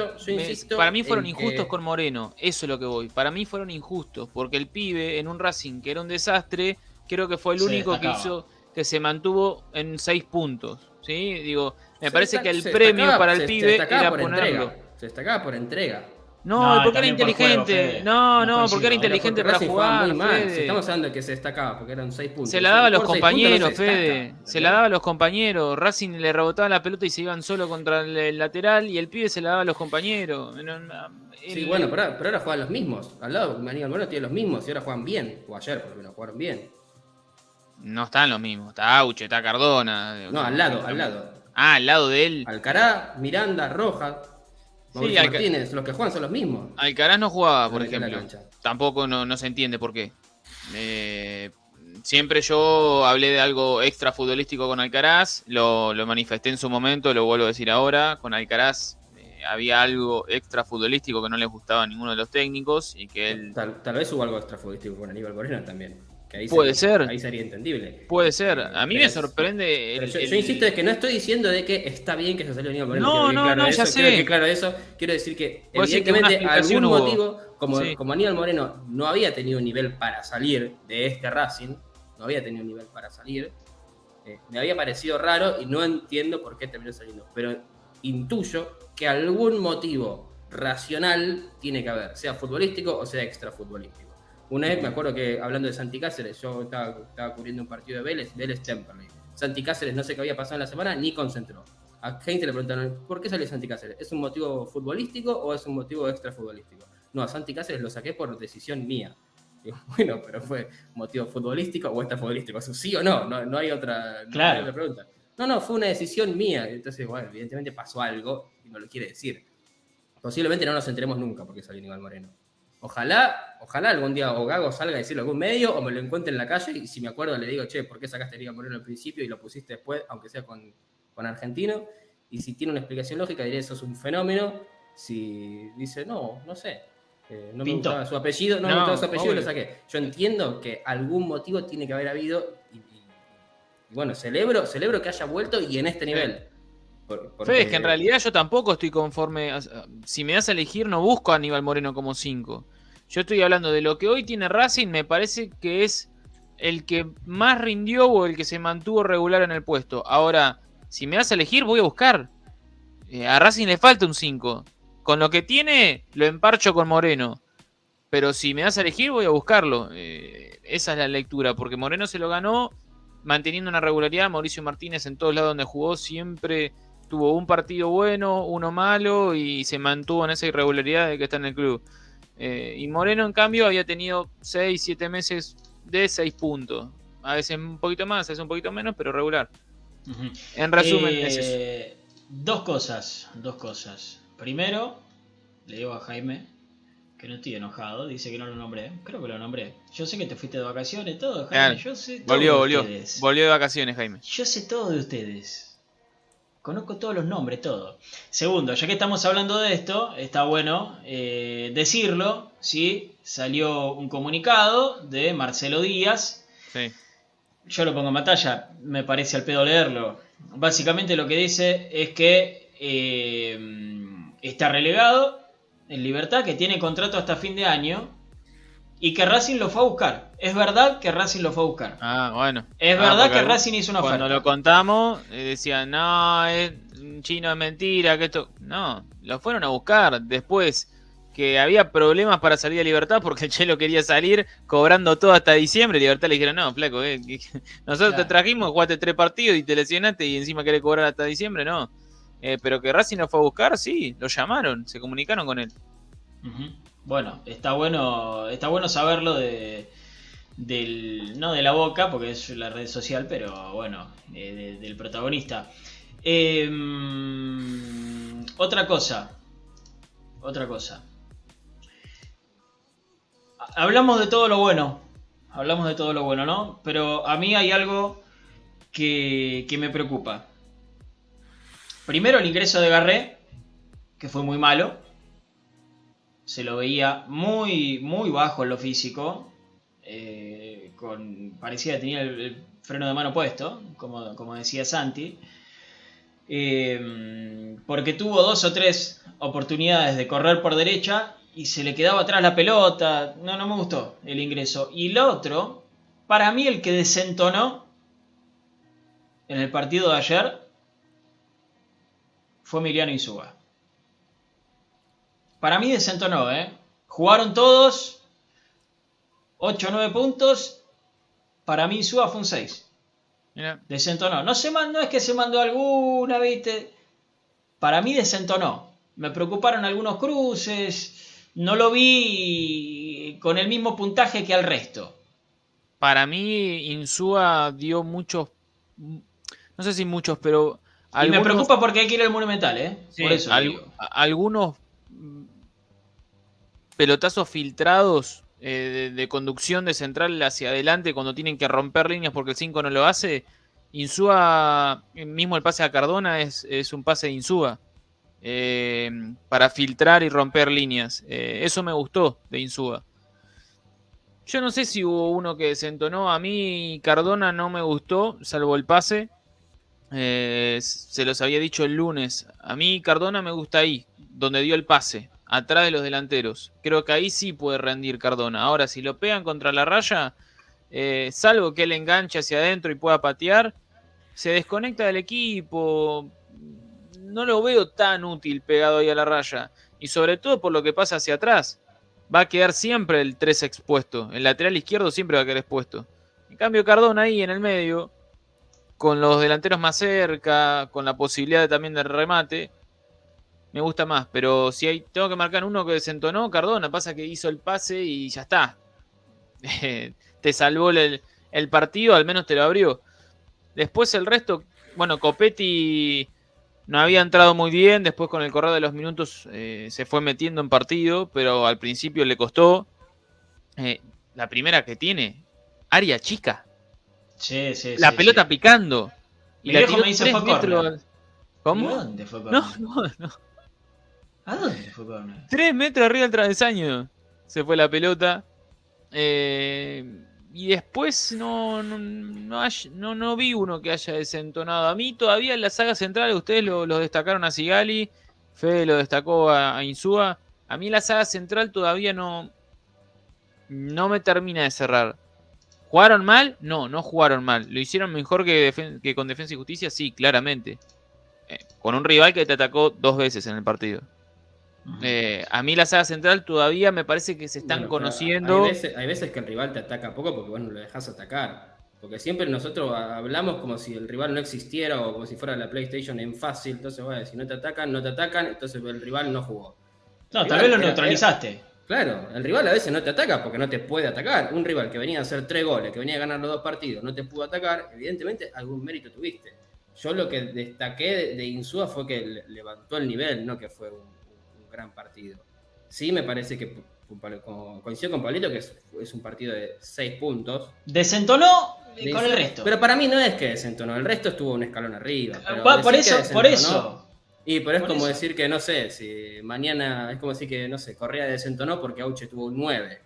para mí fueron injustos con Moreno, eso es lo que voy. Para mí fueron injustos, porque el pibe en un Racing que era un desastre, creo que fue el único que hizo que se mantuvo en seis puntos. ¿sí? Digo, me parece que el premio para el pibe era ponerlo. se destacaba por entrega. No, porque era inteligente. no, no, porque era inteligente para jugar. estamos hablando de que se destacaba, porque eran seis puntos. Se la daba a los compañeros, Fede. Se la daba a los compañeros. Racing le rebotaba la pelota y se iban solo contra el lateral y el pibe se la daba a los compañeros. Sí, bueno, pero, ahora juegan los mismos. Al lado, Maníbal Moreno tiene los mismos y ahora juegan bien. O ayer, por lo menos, jugaron bien. No están los mismos. Está Auche, está Cardona. No, al lado, al lado. Ah, al lado de él. Alcará, Miranda, Rojas sí, Martínez, los que juegan son los mismos. Alcaraz no jugaba, por ejemplo. Tampoco no, se entiende por qué. Eh, siempre yo hablé de algo extra futbolístico con Alcaraz, lo, manifesté en su momento, lo vuelvo a decir ahora. Con Alcaraz eh, había algo extra futbolístico que no les gustaba a ninguno de los técnicos y que él. Tal, tal vez hubo algo extra futbolístico con Aníbal Moreno también. Puede ser. Ahí sería entendible. Puede ser. A mí me sorprende. yo, insisto, es que no estoy diciendo de que está bien que se salió Aníbal Moreno. No, no, no, ya sé. Que claro eso. Quiero decir que, evidentemente, algún motivo, como, como Aníbal Moreno no había tenido un nivel para salir de este Racing, no había tenido un nivel para salir, eh, me había parecido raro y no entiendo por qué terminó saliendo. Pero intuyo que algún motivo racional tiene que haber, sea futbolístico o sea extrafutbolístico. Una vez me acuerdo que hablando de Santi Cáceres, yo estaba, cubriendo un partido de Vélez, Vélez Temperley. Santi Cáceres no sé qué había pasado en la semana, ni concentró. A gente le preguntaron, ¿por qué salió Santi Cáceres? ¿Es un motivo futbolístico o es un motivo extra futbolístico? No, a Santi Cáceres lo saqué por decisión mía. bueno, pero fue motivo futbolístico o extra futbolístico. ¿Sí o no? No, hay, otra, pregunta. No, no, fue una decisión mía. Entonces, bueno, evidentemente pasó algo y no lo quiere decir. Posiblemente no nos enteremos nunca porque salió Iván Moreno. Ojalá, ojalá algún día o Gago salga a decirlo en algún medio o me lo encuentre en la calle y si me acuerdo le digo, che, ¿por qué sacaste a Liga Moreno al principio y lo pusiste después, aunque sea con, con Argentino? Y si tiene una explicación lógica, diré, eso es un fenómeno. Si dice, no, no sé, eh, no me gustaba su apellido, no, me gustaba su apellido y lo saqué. Yo entiendo que algún motivo tiene que haber habido y, bueno, celebro, celebro que haya vuelto y en este nivel. Fede, es que en realidad yo tampoco estoy conforme. Si me das a elegir, no busco a Aníbal Moreno como 5. Yo estoy hablando de lo que hoy tiene Racing, me parece que es el que más rindió o el que se mantuvo regular en el puesto. Ahora, si me das a elegir, voy a buscar. Eh, a Racing le falta un 5. Con lo que tiene, lo emparcho con Moreno. Pero si me das a elegir, voy a buscarlo. Eh, esa es la lectura, porque Moreno se lo ganó manteniendo una regularidad. Mauricio Martínez en todos lados donde jugó siempre tuvo un partido bueno, uno malo y se mantuvo en esa irregularidad de que está en el club. Eh, y Moreno, en cambio, había tenido 6, 7 meses de 6 puntos. A veces un poquito más, a veces un poquito menos, pero regular. En resumen, eh, Dos cosas, dos cosas. Primero, le digo a Jaime que no estoy enojado, dice que no lo nombré. Creo que lo nombré. Yo sé que te fuiste de vacaciones, todo, Jaime. Yo sé todo volvió, volvió. Volvió de vacaciones, Jaime. Yo sé todo de ustedes. Conozco todos los nombres, todo. Segundo, ya que estamos hablando de esto, está bueno eh, decirlo, ¿sí? Salió un comunicado de Marcelo Díaz. Sí. Yo lo pongo en pantalla, me parece al pedo leerlo. Básicamente lo que dice es que eh, está relegado en Libertad, que tiene contrato hasta fin de año y que Racing lo fue a buscar. Es verdad que Racing lo fue a buscar. Ah, bueno. Es Ah, verdad que Racing hizo una Cuando oferta. lo contamos, eh, decían, no, es un chino de mentira, que esto. No, lo fueron a buscar. Después que había problemas para salir de libertad porque el Chelo quería salir cobrando todo hasta diciembre. Libertad le dijeron, no, flaco, eh, nosotros Claro. te trajimos, jugaste tres partidos y te lesionaste y encima querés cobrar hasta diciembre, no. Eh, pero que Racing lo fue a buscar, sí, lo llamaron, se comunicaron con él. Ujú. Bueno, está bueno, está bueno saberlo de, del, no de la boca, porque es la red social, pero bueno, de- del protagonista. Em, otra cosa, otra cosa. Ha- Hablamos de todo lo bueno, hablamos de todo lo bueno, ¿no? Pero a mí hay algo que, que me preocupa. Primero el ingreso de Garré, que fue muy malo se lo veía muy, muy bajo en lo físico. eh, parecía que tenía el, el freno de mano puesto, como, decía Santi. eh, porque tuvo dos o tres oportunidades de correr por derecha y se le quedaba atrás la pelota. No, no me gustó el ingreso. Y lo otro, para mí el que desentonó en el partido de ayer fue Emiliano Insúa. Para mí desentonó, ¿eh? Jugaron todos 8 o 9 puntos. Para mí Insúa fue un 6. Mira, Desentonó. No, se mandó, no es que se mandó alguna, ¿viste? Para mí desentonó. Me preocuparon algunos cruces. No lo vi con el mismo puntaje que al resto. para mí Insúa dio muchos, no sé si muchos, pero Y me algunos- preocupa porque hay que ir al Monumental, ¿eh? Sí, Por eso. al- algunos pelotazos filtrados eh, de, conducción de central hacia adelante cuando tienen que romper líneas porque el 5 no lo hace. Insúa, eh, mismo el pase a Cardona es, un pase de Insúa eh, para filtrar y romper líneas. Eso me gustó de Insúa. Yo no sé si hubo uno que desentonó. A mí Cardona no me gustó, salvo el pase. Se los había dicho el lunes. A mí Cardona me gusta ahí, donde dio el pase, atrás de los delanteros. Creo que ahí sí puede rendir Cardona. Ahora, si lo pegan contra la raya, eh, salvo que él enganche hacia adentro y pueda patear, se desconecta del equipo. No lo veo tan útil pegado ahí a la raya. Y sobre todo por lo que pasa hacia atrás. Va a quedar siempre el 3 expuesto. El lateral izquierdo siempre va a quedar expuesto. En cambio, Cardona ahí en el medio, con los delanteros más cerca, con la posibilidad también de remate, me gusta más. Pero si hay, tengo que marcar uno que desentonó, Cardona, pasa que hizo el pase y ya está. te salvó el, el partido, al menos te lo abrió. Después el resto, bueno, Copetti no había entrado muy bien, después con el correr de los minutos eh, se fue metiendo en partido, pero al principio le costó. Eh, la primera que tiene, área chica, Sí, sí, la sí, pelota sí. picando. Y la tiró me dice fue metros. córner. ¿Y ¿Cómo? dónde fue No, no, no. ¿A dónde fue córner? Tres metros arriba del travesaño. Se fue la pelota. Eh, y después no, no, no, no, no vi uno que haya desentonado. A mí todavía en la saga central, ustedes lo, lo destacaron a Sigali, Fede lo destacó a, a Insúa. A mí la saga central todavía no, no me termina de cerrar. ¿Jugaron mal? No, no jugaron mal. ¿Lo hicieron mejor que con Defensa y Justicia? Sí, claramente. Eh, con un rival que te atacó dos veces en el partido. Eh, a mí la saga central todavía me parece que se están Bueno, conociendo. Hay veces, hay veces que el rival te ataca poco porque vos no lo dejas atacar. Porque siempre nosotros hablamos como si el rival no existiera o como si fuera la PlayStation en fácil. Entonces, bueno, si no te atacan, no te atacan, entonces el rival no jugó. No, tal vez lo Era- neutralizaste. Claro, el rival a veces no te ataca porque no te puede atacar. Un rival que venía a hacer tres goles, que venía a ganar los dos partidos, no te pudo atacar, evidentemente algún mérito tuviste. Yo lo que destaqué de, de Insúa fue que le- levantó el nivel, no que fue un gran partido. Sí, me parece que coincido con Pablito que es, es un partido de seis puntos. Desentonó eh, De con el resto. Pero para mí no es que desentonó, el resto estuvo un escalón arriba. pero Va, por eso, por eso. y pero es Por como eso. decir que, no sé, si mañana es como decir que, no sé, Correa desentonó porque Auche tuvo un 9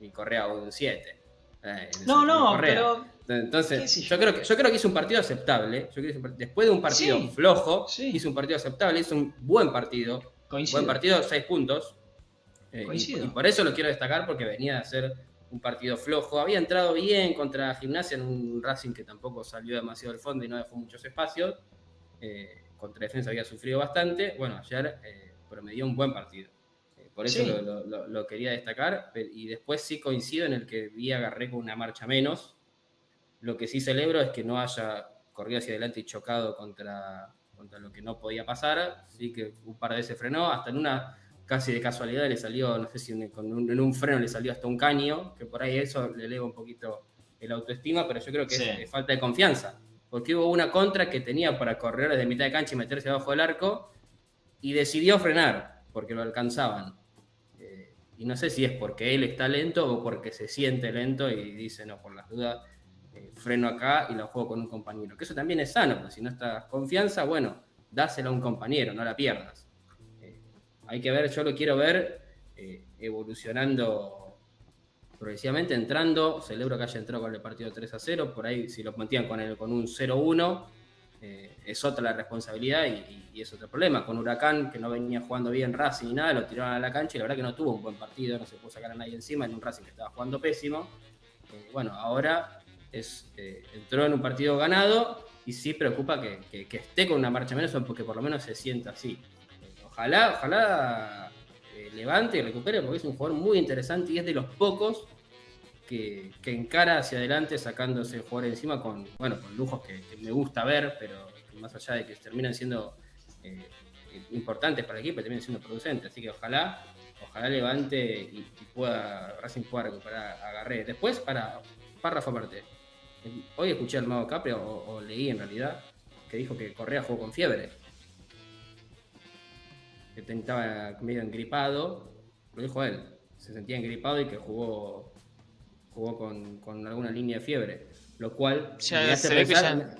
y Correa un 7. Eh, No, no, Correa. pero. Entonces, yo. creo, que, yo creo que hizo un partido aceptable. Yo creo que hizo un part- después de un partido Sí, flojo, sí. hizo un partido aceptable, hizo un buen partido. Buen partido, seis puntos. Eh, y, por eso lo quiero destacar porque venía a ser un partido flojo. Había entrado bien contra Gimnasia en un Racing que tampoco salió demasiado del fondo y no dejó muchos espacios. Eh, contra defensa había sufrido bastante. Bueno, ayer eh, promedió un buen partido. Eh, por eso lo, quería destacar. Y después sí coincido en el que vi agarré con una marcha menos. Lo que sí celebro es que no haya corrido hacia adelante y chocado contra, contra lo que no podía pasar. Sí que un par de veces frenó. Hasta en una casi de casualidad le salió, no sé si en un freno le salió hasta un caño, que por ahí eso le eleva un poquito el autoestima, pero yo creo que es, falta de confianza, porque hubo una contra que tenía para correr desde mitad de cancha y meterse abajo del arco, y decidió frenar, porque lo alcanzaban. Eh, y no sé si es porque él está lento o porque se siente lento y dice, no, por las dudas, eh, freno acá y la juego con un compañero. Que eso también es sano, porque si no estás confianza, bueno, dásela a un compañero, no la pierdas hay que ver, yo lo quiero ver eh, evolucionando progresivamente, entrando. Celebro que haya entrado con el partido 3 a 0. Por ahí, si lo mantienen con, con un 0-1, eh, es otra la responsabilidad y, es otro problema. Con Huracán, que no venía jugando bien Racing ni nada, lo tiraron a la cancha y la verdad que no tuvo un buen partido, no se pudo sacar a nadie encima en un Racing que estaba jugando pésimo. Eh, bueno, ahora es, entró en un partido ganado y sí preocupa que, esté con una marcha menos porque por lo menos se sienta así ojalá, ojalá eh, levante y recupere, porque es un jugador muy interesante y es de los pocos que, encara hacia adelante sacándose el jugador encima con, bueno, con lujos que, me gusta ver, pero más allá de que terminan siendo eh, importantes para el equipo, terminan siendo producentes. Así que ojalá, ojalá levante y, pueda, Racing pueda recuperar a Garré. Después, para párrafo aparte. Hoy escuché al Mago Capri, o, leí en realidad, que dijo que Correa jugó con fiebre. Que estaba medio engripado, lo dijo él, se sentía engripado y que jugó, jugó con, alguna línea de fiebre, lo cual me, hace pensar,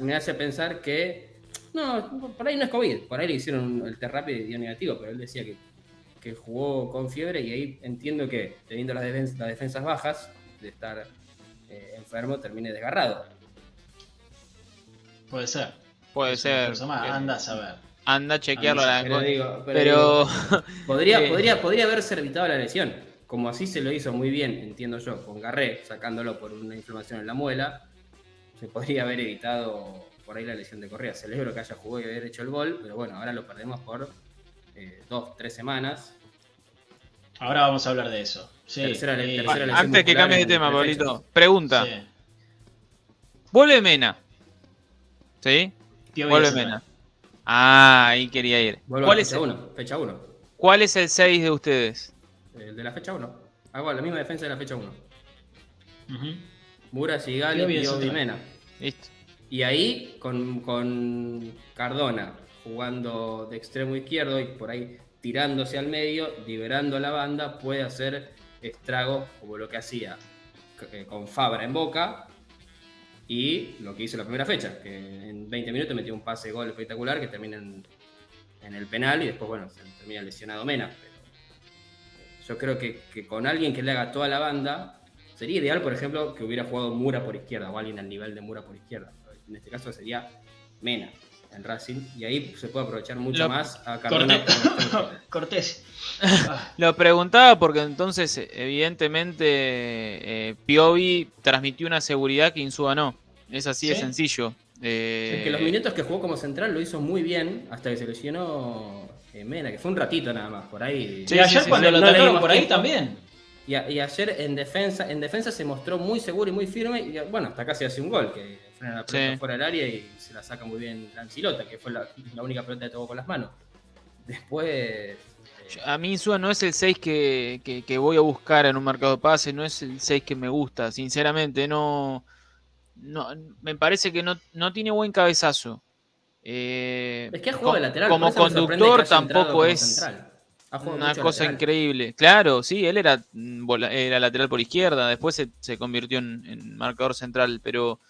me, hace pensar, que no, por ahí no es COVID, por ahí le hicieron el test rápido y dio negativo, pero él decía que, que jugó con fiebre y ahí entiendo que teniendo las, las defensas bajas, de estar enfermo, termine desgarrado. Puede ser. Puede ser. anda a saber. Anda a chequearlo a la pero, podría, podría, podría haberse evitado la lesión. Como así se lo hizo muy bien, entiendo yo, con Garré, sacándolo por una inflamación en la muela, se podría haber evitado por ahí la lesión de Correa. Celebro que haya jugado y haber hecho el gol, pero bueno, ahora lo perdemos por eh, dos, tres semanas. Ahora vamos a hablar de eso. Eh, antes que cambie de tema, Pablito, pregunta. ¿Vuelve Mena? ¿Sí? Vuelve Mena. Ah, ahí quería ir. ¿Cuál es uno? Fecha 1. ¿Cuál es el 6 de ustedes? El de la fecha 1. Hago la misma defensa de la fecha 1. Mura, Sigali, y Mena. Listo. Y ahí con, con Cardona jugando de extremo izquierdo y por ahí tirándose al medio, liberando la banda, puede hacer estragos como lo que hacía eh, con Fabra en Boca y lo que hizo la primera fecha, que en 20 minutos metió un pase gol espectacular que termina en, el penal y después, bueno, se termina lesionado Mena. Pero eh, yo creo que, con alguien que le haga toda la banda, sería ideal, por ejemplo, que hubiera jugado Mura por izquierda o alguien al nivel de Mura por izquierda. En este caso sería Mena en Racing y ahí se puede aprovechar mucho más a Cardona. Cortés. Lo preguntaba porque entonces, evidentemente, eh, Piovi transmitió una seguridad que Insúa no. Es así de sencillo. Eh, que los minutos que jugó como central lo hizo muy bien hasta que se lesionó eh, Mena, que fue un ratito nada más por ahí. Sí, ayer cuando lo tocaron por ahí también. Y, ayer en defensa, en defensa se mostró muy seguro y muy firme. Y bueno, hasta casi hace un gol, que frena la pelota fuera del área y se la saca muy bien Lancilota, que fue la, única pelota que tocó con las manos. Después. Eh, a mí Insúa no es el 6 que, voy a buscar en un mercado de pase, no es el 6 que me gusta, sinceramente, no, no me parece que no, no tiene buen cabezazo. Eh, es que ha jugado de lateral. Como conductor tampoco es una cosa increíble. Claro, sí, él era, era lateral por izquierda, después se, se convirtió en, marcador central, pero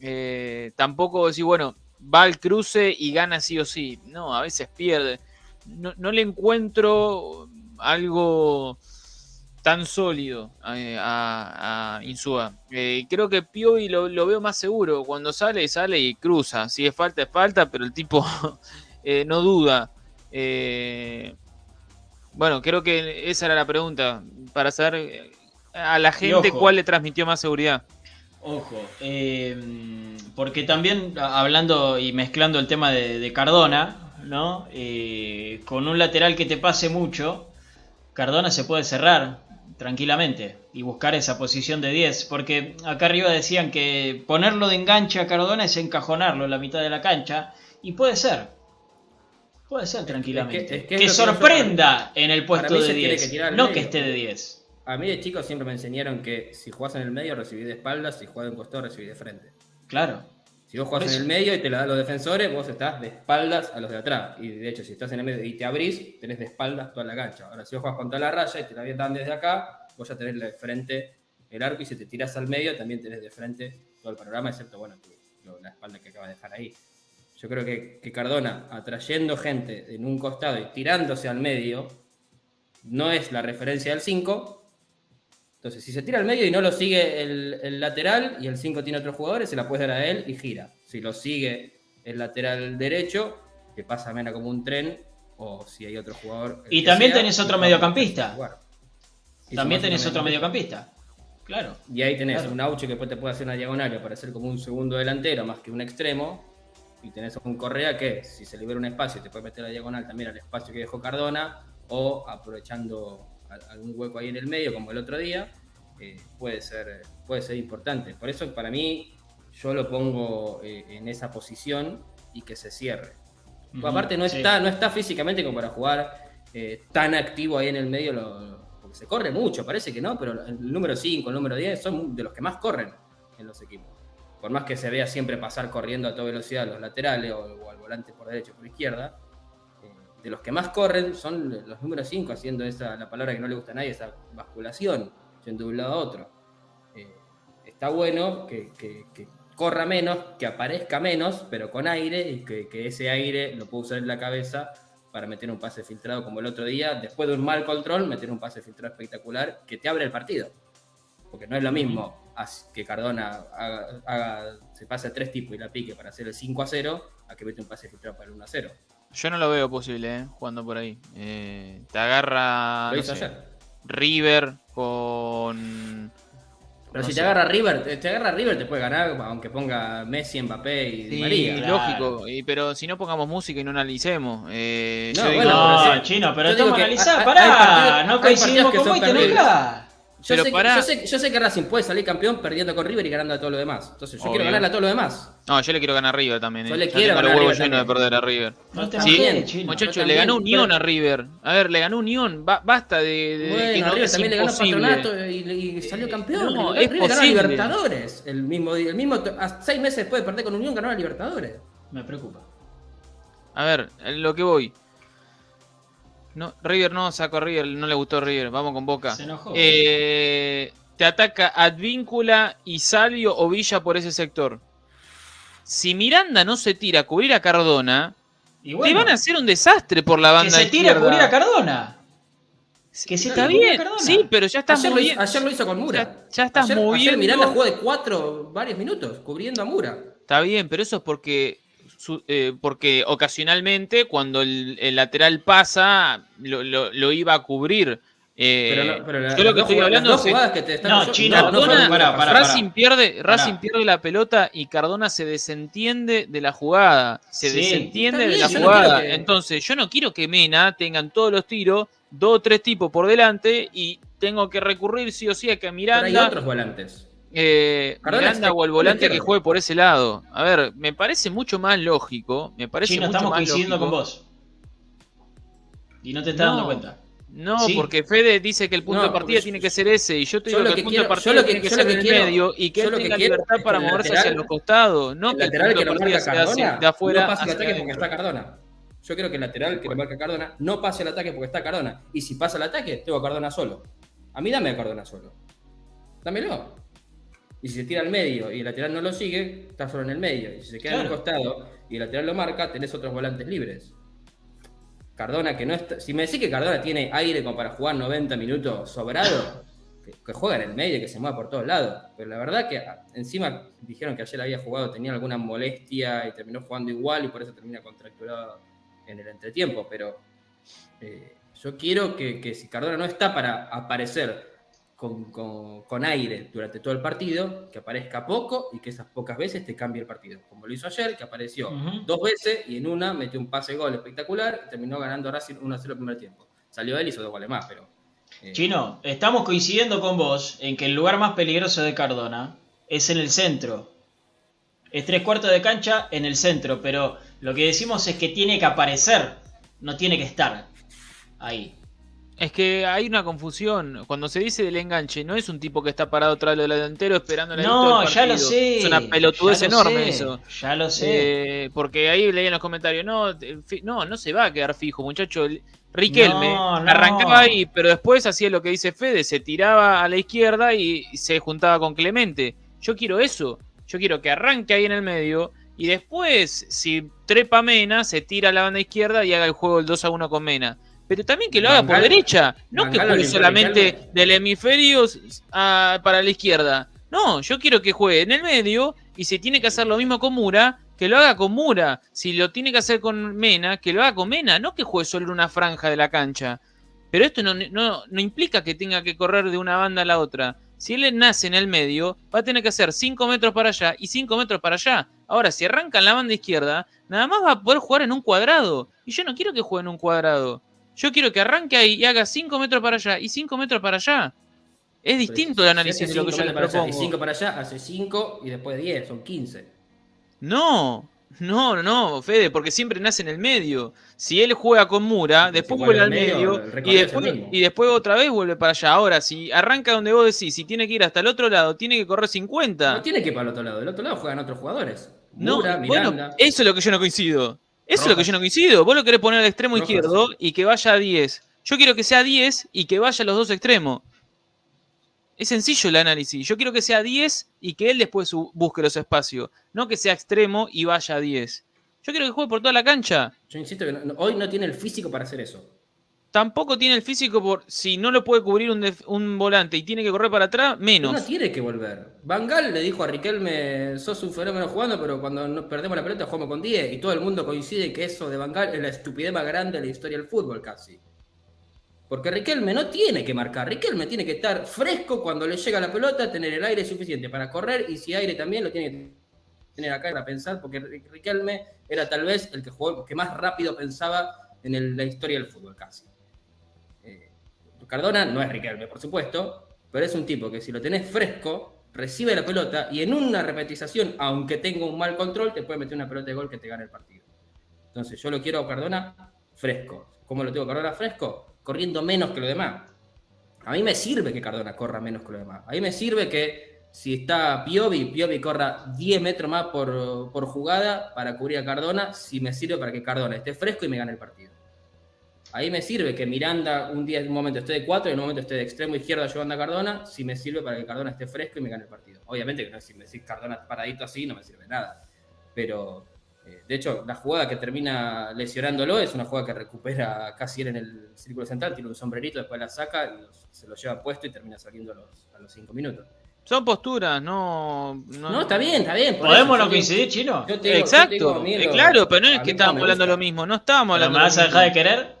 eh, tampoco decir, bueno, va al cruce y gana sí o sí. No, a veces pierde. No, le encuentro algo tan sólido eh, a, Insúa. Eh, creo que Piovi lo, lo, veo más seguro. Cuando sale, sale y cruza. Si es falta, es falta, pero el tipo no duda. Eh, bueno, creo que esa era la pregunta, para saber a la gente cuál le transmitió más seguridad. Ojo, em, porque también hablando y mezclando el tema de, Cardona, ¿no? Eh, con un lateral que te pase mucho, Cardona se puede cerrar tranquilamente y buscar esa posición de 10, porque acá arriba decían que ponerlo de enganche a Cardona es encajonarlo en la mitad de la cancha, y puede ser, Puede ser tranquilamente. que, sorprenda en el puesto de 10. No que esté de 10. A mí de chico siempre me enseñaron que si jugás en el medio recibí de espaldas, si jugás en costado recibí de frente. Claro. Si vos jugás en el medio y te lo dan los defensores, vos estás de espaldas a los de atrás. Y de hecho, si estás en el medio y te abrís, tenés de espaldas toda la cancha. Ahora, si vos jugás contra la raya y te la dan desde acá, vos ya tenés de frente el arco y si te tirás al medio, también tenés de frente todo el panorama, excepto, bueno, la espalda que acaba de dejar ahí. Yo creo que, Cardona, atrayendo gente en un costado y tirándose al medio, no es la referencia del 5. Entonces, si se tira al medio y no lo sigue el, lateral y el 5 tiene otros jugadores, se la puede dar a él y gira. Si lo sigue el lateral derecho, que pasa Mena como un tren, o si hay otro jugador. Y también tenés otro mediocampista. También tenés otro mediocampista. Claro. Y ahí tenés un Auche que después te puede hacer una diagonal para ser como un segundo delantero más que un extremo y tenés un Correa que si se libera un espacio te puede meter la diagonal también al espacio que dejó Cardona o aprovechando algún hueco ahí en el medio como el otro día, eh, puede, ser, puede ser importante. Por eso para mí yo lo pongo eh, en esa posición y que se cierre. aparte no, está, no está físicamente como para jugar eh, tan activo ahí en el medio, porque se corre mucho, parece que no, pero el número 5, el número 10 son de los que más corren en los equipos por más que se vea siempre pasar corriendo a toda velocidad los laterales o, al volante por derecha o por izquierda, de los que más corren son los números 5, haciendo esa, la palabra que no le gusta a nadie, esa basculación, yendo de un lado a otro. Eh, está bueno que, corra menos, que aparezca menos, pero con aire, y que, que ese aire lo pueda usar en la cabeza para meter un pase filtrado como el otro día, después de un mal control, meter un pase filtrado espectacular que te abre el partido. Porque no es lo mismo que Cardona haga, se pase a tres tipos y la pique para hacer el 5 a 0, a que mete un pase filtrado para el 1 a 0. Yo no lo veo posible, ¿eh? jugando por ahí. Eh, te agarra River con. Pero si te agarra River, te, agarra River, te puede ganar, aunque ponga Messi, Mbappé y sí, María. lógico. Y, pero si no pongamos música y no analicemos. Eh, no, bueno, no, chino, pero estamos analizando. Pará, no coincidimos con vos y te yo, sé, yo, sé, que Racing puede salir campeón perdiendo con River y ganando a todo lo demás. Entonces yo quiero ganarle a todo lo demás. No, yo le quiero ganar a River también. Yo eh. le quiero ganar a River. lleno de perder a River. No sí, muchachos, le ganó Unión a River. A ver, le ganó Unión. basta de, de bueno, que no River también le ganó Patronato y, salió campeón. No, es River ganó a Libertadores. El mismo, el mismo, seis meses después de perder con Unión ganó a Libertadores. Me preocupa. A ver, lo que voy. No, River no sacó a River, no le gustó River. Vamos con Boca. Se enojó. Eh, te ataca Advíncula y Salvio o Villa por ese sector. Si Miranda no se tira a cubrir a Cardona, te van a hacer un desastre por la banda. Que se tire a cubrir a Cardona. Que se está bien, sí, pero ya está ayer muy lo Ayer lo hizo con Mura. Ya, estás ayer, Miranda jugó de cuatro varios minutos cubriendo a Mura. Está bien, pero eso es porque eh, porque ocasionalmente cuando el, lateral pasa lo, iba a cubrir. Eh, pero yo lo que estoy hablando es que no, Chino, Racing, pierde, Racing pierde la pelota y Cardona se desentiende de la jugada. Se desentiende de la jugada. Entonces, yo no quiero que Mena tengan todos los tiros, dos o tres tipos por delante y tengo que recurrir sí o sí a que Miranda. Pero hay otros volantes. Eh, Miranda o el volante que juegue por ese lado. A ver, me parece mucho más lógico. Me parece Chino, estamos coincidiendo con vos. Y no te estás dando cuenta. No, porque Fede dice que el punto de partida tiene que ser ese. Y yo te digo que, el punto de partida tiene que ser en el medio y que él tenga libertad para moverse hacia los costados. No que el lateral que lo marca Cardona de afuera no pase el ataque porque está Cardona. Yo creo que el lateral que lo marca Cardona no pase el ataque porque está Cardona. Y si pasa el ataque, tengo a Cardona solo. A mí dame a Cardona solo. Dámelo. Y si se tira al medio y el lateral no lo sigue, está solo en el medio. Y si se queda en el costado y el lateral lo marca, tenés otros volantes libres. Cardona, que no está. Si me decís que Cardona tiene aire como para jugar 90 minutos sobrado, que, juega en el medio, que se mueva por todos lados. Pero la verdad que encima dijeron que ayer había jugado, tenía alguna molestia y terminó jugando igual y por eso termina contracturado en el entretiempo, pero eh, yo quiero que, si Cardona no está para aparecer con, aire durante todo el partido, que aparezca poco y que esas pocas veces te cambie el partido. Como lo hizo ayer, que apareció dos veces y en una metió un pase gol espectacular y terminó ganando Racing 1-0 el primer tiempo. Salió él y hizo dos goles más, pero. Eh, Chino, estamos coincidiendo con vos en que el lugar más peligroso de Cardona es en el centro. Es tres cuartos de cancha en el centro, pero lo que decimos es que tiene que aparecer, no tiene que estar ahí. Es que hay una confusión. Cuando se dice del enganche, no es un tipo que está parado atrás del delantero esperando la No, ya lo sé. Es una pelotudez enorme eso. Ya lo sé. Eh, porque ahí leí en los comentarios, no, no, no se va a quedar fijo, muchacho. Riquelme arrancaba ahí, pero después hacía lo que dice Fede, se tiraba a la izquierda y se juntaba con Clemente. Yo quiero eso. Yo quiero que arranque ahí en el medio y después, si trepa Mena, se tira a la banda izquierda y haga el juego el 2 a 1 con Mena pero también que lo haga por derecha, no que juegue solamente del hemisferio para la izquierda. No, yo quiero que juegue en el medio y si tiene que hacer lo mismo con Mura, que lo haga con Mura. Si lo tiene que hacer con Mena, que lo haga con Mena, no que juegue solo en una franja de la cancha. Pero esto no, no, no implica que tenga que correr de una banda a la otra. Si él nace en el medio, va a tener que hacer 5 metros para allá y 5 metros para allá. Ahora, si arranca en la banda izquierda, nada más va a poder jugar en un cuadrado. Y yo no quiero que juegue en un cuadrado. Yo quiero que arranque ahí y haga 5 metros para allá y 5 metros para allá. Es distinto el análisis de lo que yo le propongo. 5 para allá, hace 5 y después 10, son 15. No, no, no, Fede, porque siempre nace en el medio. Si él juega con Mura, después vuelve al medio, y, después, y después otra vez vuelve para allá. Ahora, si arranca donde vos decís, si tiene que ir hasta el otro lado, tiene que correr 50. No tiene que ir para el otro lado, del otro lado juegan otros jugadores. Mura, no, Bueno, eso es lo que yo no coincido. Eso es lo que yo no coincido. Vos lo querés poner al extremo izquierdo y que vaya a 10. Yo quiero que sea 10 y que vaya a los dos extremos. Es sencillo el análisis. Yo quiero que sea 10 y que él después busque los espacios. No que sea extremo y vaya a 10. Yo quiero que juegue por toda la cancha. Yo insisto que hoy no tiene el físico para hacer eso tampoco tiene el físico por si no lo puede cubrir un, volante y tiene que correr para atrás, menos. No tiene que volver. Bangal le dijo a Riquelme, sos un fenómeno jugando, pero cuando nos perdemos la pelota jugamos con 10 y todo el mundo coincide que eso de Bangal es la estupidez más grande de la historia del fútbol casi. Porque Riquelme no tiene que marcar, Riquelme tiene que estar fresco cuando le llega la pelota, tener el aire suficiente para correr y si aire también lo tiene que tener acá para pensar, porque Riquelme era tal vez el que, jugó, que más rápido pensaba en la historia del fútbol casi. Cardona no es Riquelme, por supuesto, pero es un tipo que si lo tenés fresco, recibe la pelota y en una repetización, aunque tenga un mal control, te puede meter una pelota de gol que te gane el partido. Entonces yo lo quiero a Cardona fresco. ¿Cómo lo tengo Cardona fresco? Corriendo menos que lo demás. A mí me sirve que Cardona corra menos que lo demás. A mí me sirve que si está Piovi, Piovi corra 10 metros más por, por jugada para cubrir a Cardona, si me sirve para que Cardona esté fresco y me gane el partido. Ahí me sirve que Miranda un día, en un momento esté de 4 y en un momento esté de extremo izquierdo ayudando a Cardona, si me sirve para que Cardona esté fresco y me gane el partido. Obviamente que si me decís Cardona paradito así no me sirve nada. Pero, eh, de hecho, la jugada que termina lesionándolo es una jugada que recupera casi en el círculo central, tiene un sombrerito, después la saca, y se lo lleva puesto y termina saliendo a los 5 minutos. Son posturas, no, no. está bien, está bien. ¿Podemos no coincidir, chino? Exacto, eh, claro, pero no es que estábamos hablando lo mismo, no estábamos hablando. ¿Me vas a dejar de querer?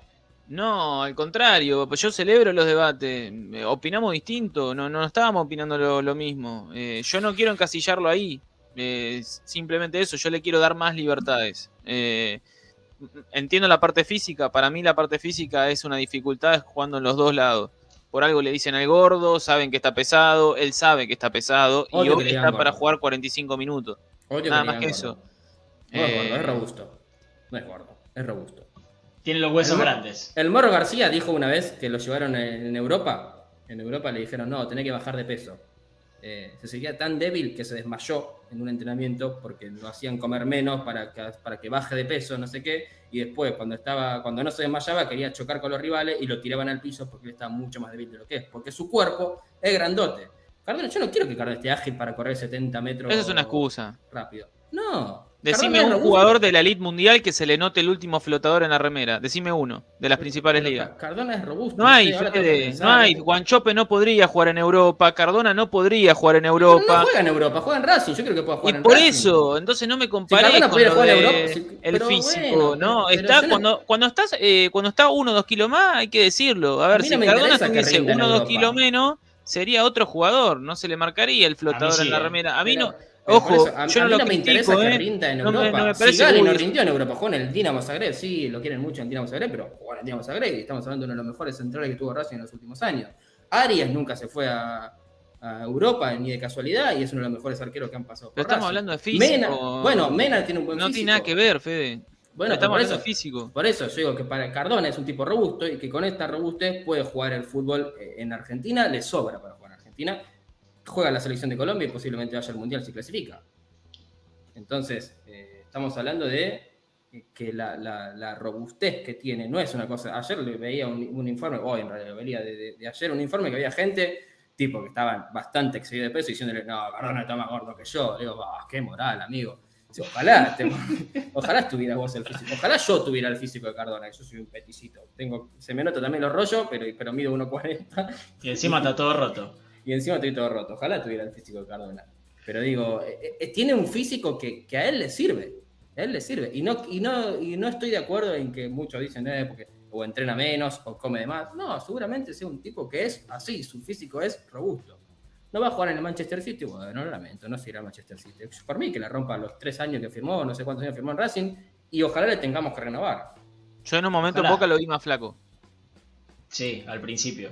No, al contrario, pues yo celebro los debates. Eh, opinamos distinto, no, no estábamos opinando lo, mismo. Eh, yo no quiero encasillarlo ahí. Eh, simplemente eso, yo le quiero dar más libertades. entiendo la parte física, para mí la parte física es una dificultad jugando en los dos lados. Por algo le dicen al gordo, saben que está pesado, él sabe que está pesado y hoy está para jugar 45 minutos. Nada más que eso. No es gordo, es robusto. No es gordo, es robusto. Tiene los huesos grandes. El Morro García dijo una vez que lo llevaron en, Europa. En Europa le dijeron, no, tenés que bajar de peso. Eh, se seguía tan débil que se desmayó en un entrenamiento porque lo hacían comer menos para que, para que baje de peso, no sé qué. Y después, cuando, estaba, cuando no se desmayaba, quería chocar con los rivales y lo tiraban al piso porque él estaba mucho más débil de lo que es. Porque su cuerpo es grandote. Cardona, yo no quiero que Cardona esté ágil para correr 70 metros. Esa es una excusa. Rápido. No, Decime un jugador de la elite mundial que se le note el último flotador en la remera. Decime uno, de las principales ligas. Cardona es robusto. No hay, Fede, no hay. Guanchope no podría jugar en Europa. Cardona no podría jugar en Europa. no juega en Europa, juega en Racing. Yo creo que pueda jugar y en por eso, entonces no me comparé con lo de el físico, ¿no? Está, cuando, cuando, estás, eh, cuando está uno o dos kilos más, hay que decirlo. A ver, si Cardona tuviese uno o dos kilos menos, sería otro jugador. No se le marcaría el flotador en la remera. A mí no Ojo, yo no, lo me interesa que ¿eh? rinda en Europa. si Gali no rindió en Europa, jugó en el Dinamo Zagreb, sí, lo quieren mucho en Dinamo Zagreb, pero jugó en el Dinamo Zagreb y estamos hablando de uno de los mejores centrales que tuvo Racing en los últimos años. Arias nunca se fue a, Europa ni de casualidad y es uno de los mejores arqueros que han pasado por Pero estamos hablando de físico. bueno, Mena tiene un buen físico. No tiene nada que ver, Fede. Bueno, estamos hablando de físico. Por eso yo digo que para Cardona es un tipo robusto y que con esta robustez puede jugar el fútbol eh, en Argentina, le sobra para jugar en Argentina. Juega la selección de Colombia y posiblemente vaya al Mundial si clasifica. Entonces, eh, estamos hablando de que la, robustez que tiene no es una cosa. Ayer le veía un, informe, hoy en realidad veía de, ayer un informe que había gente, tipo que estaban bastante excedido de peso, diciéndole, no, Cardona está más gordo que yo. Digo, qué moral, amigo. Ojalá, ojalá estuviera vos el físico. Ojalá yo tuviera el físico de Cardona, que yo soy un peticito. Tengo, se me nota también los rollos, pero, pero mido 1,40. Y encima está todo roto. Y encima estoy todo roto. Ojalá tuviera el físico de Cardona. Pero digo, eh, eh, tiene un físico que, a él le sirve. A él le sirve. Y no, y no, y no estoy de acuerdo en que muchos dicen, eh, porque o entrena menos o come de más. No, seguramente sea un tipo que es así, su físico es robusto. No va a jugar en el Manchester City, bueno, no lo lamento, no se irá al Manchester City. Por mí que le rompa los tres años que firmó, no sé cuántos años firmó en Racing, y ojalá le tengamos que renovar. Yo en un momento Boca lo vi más flaco. Sí, al principio.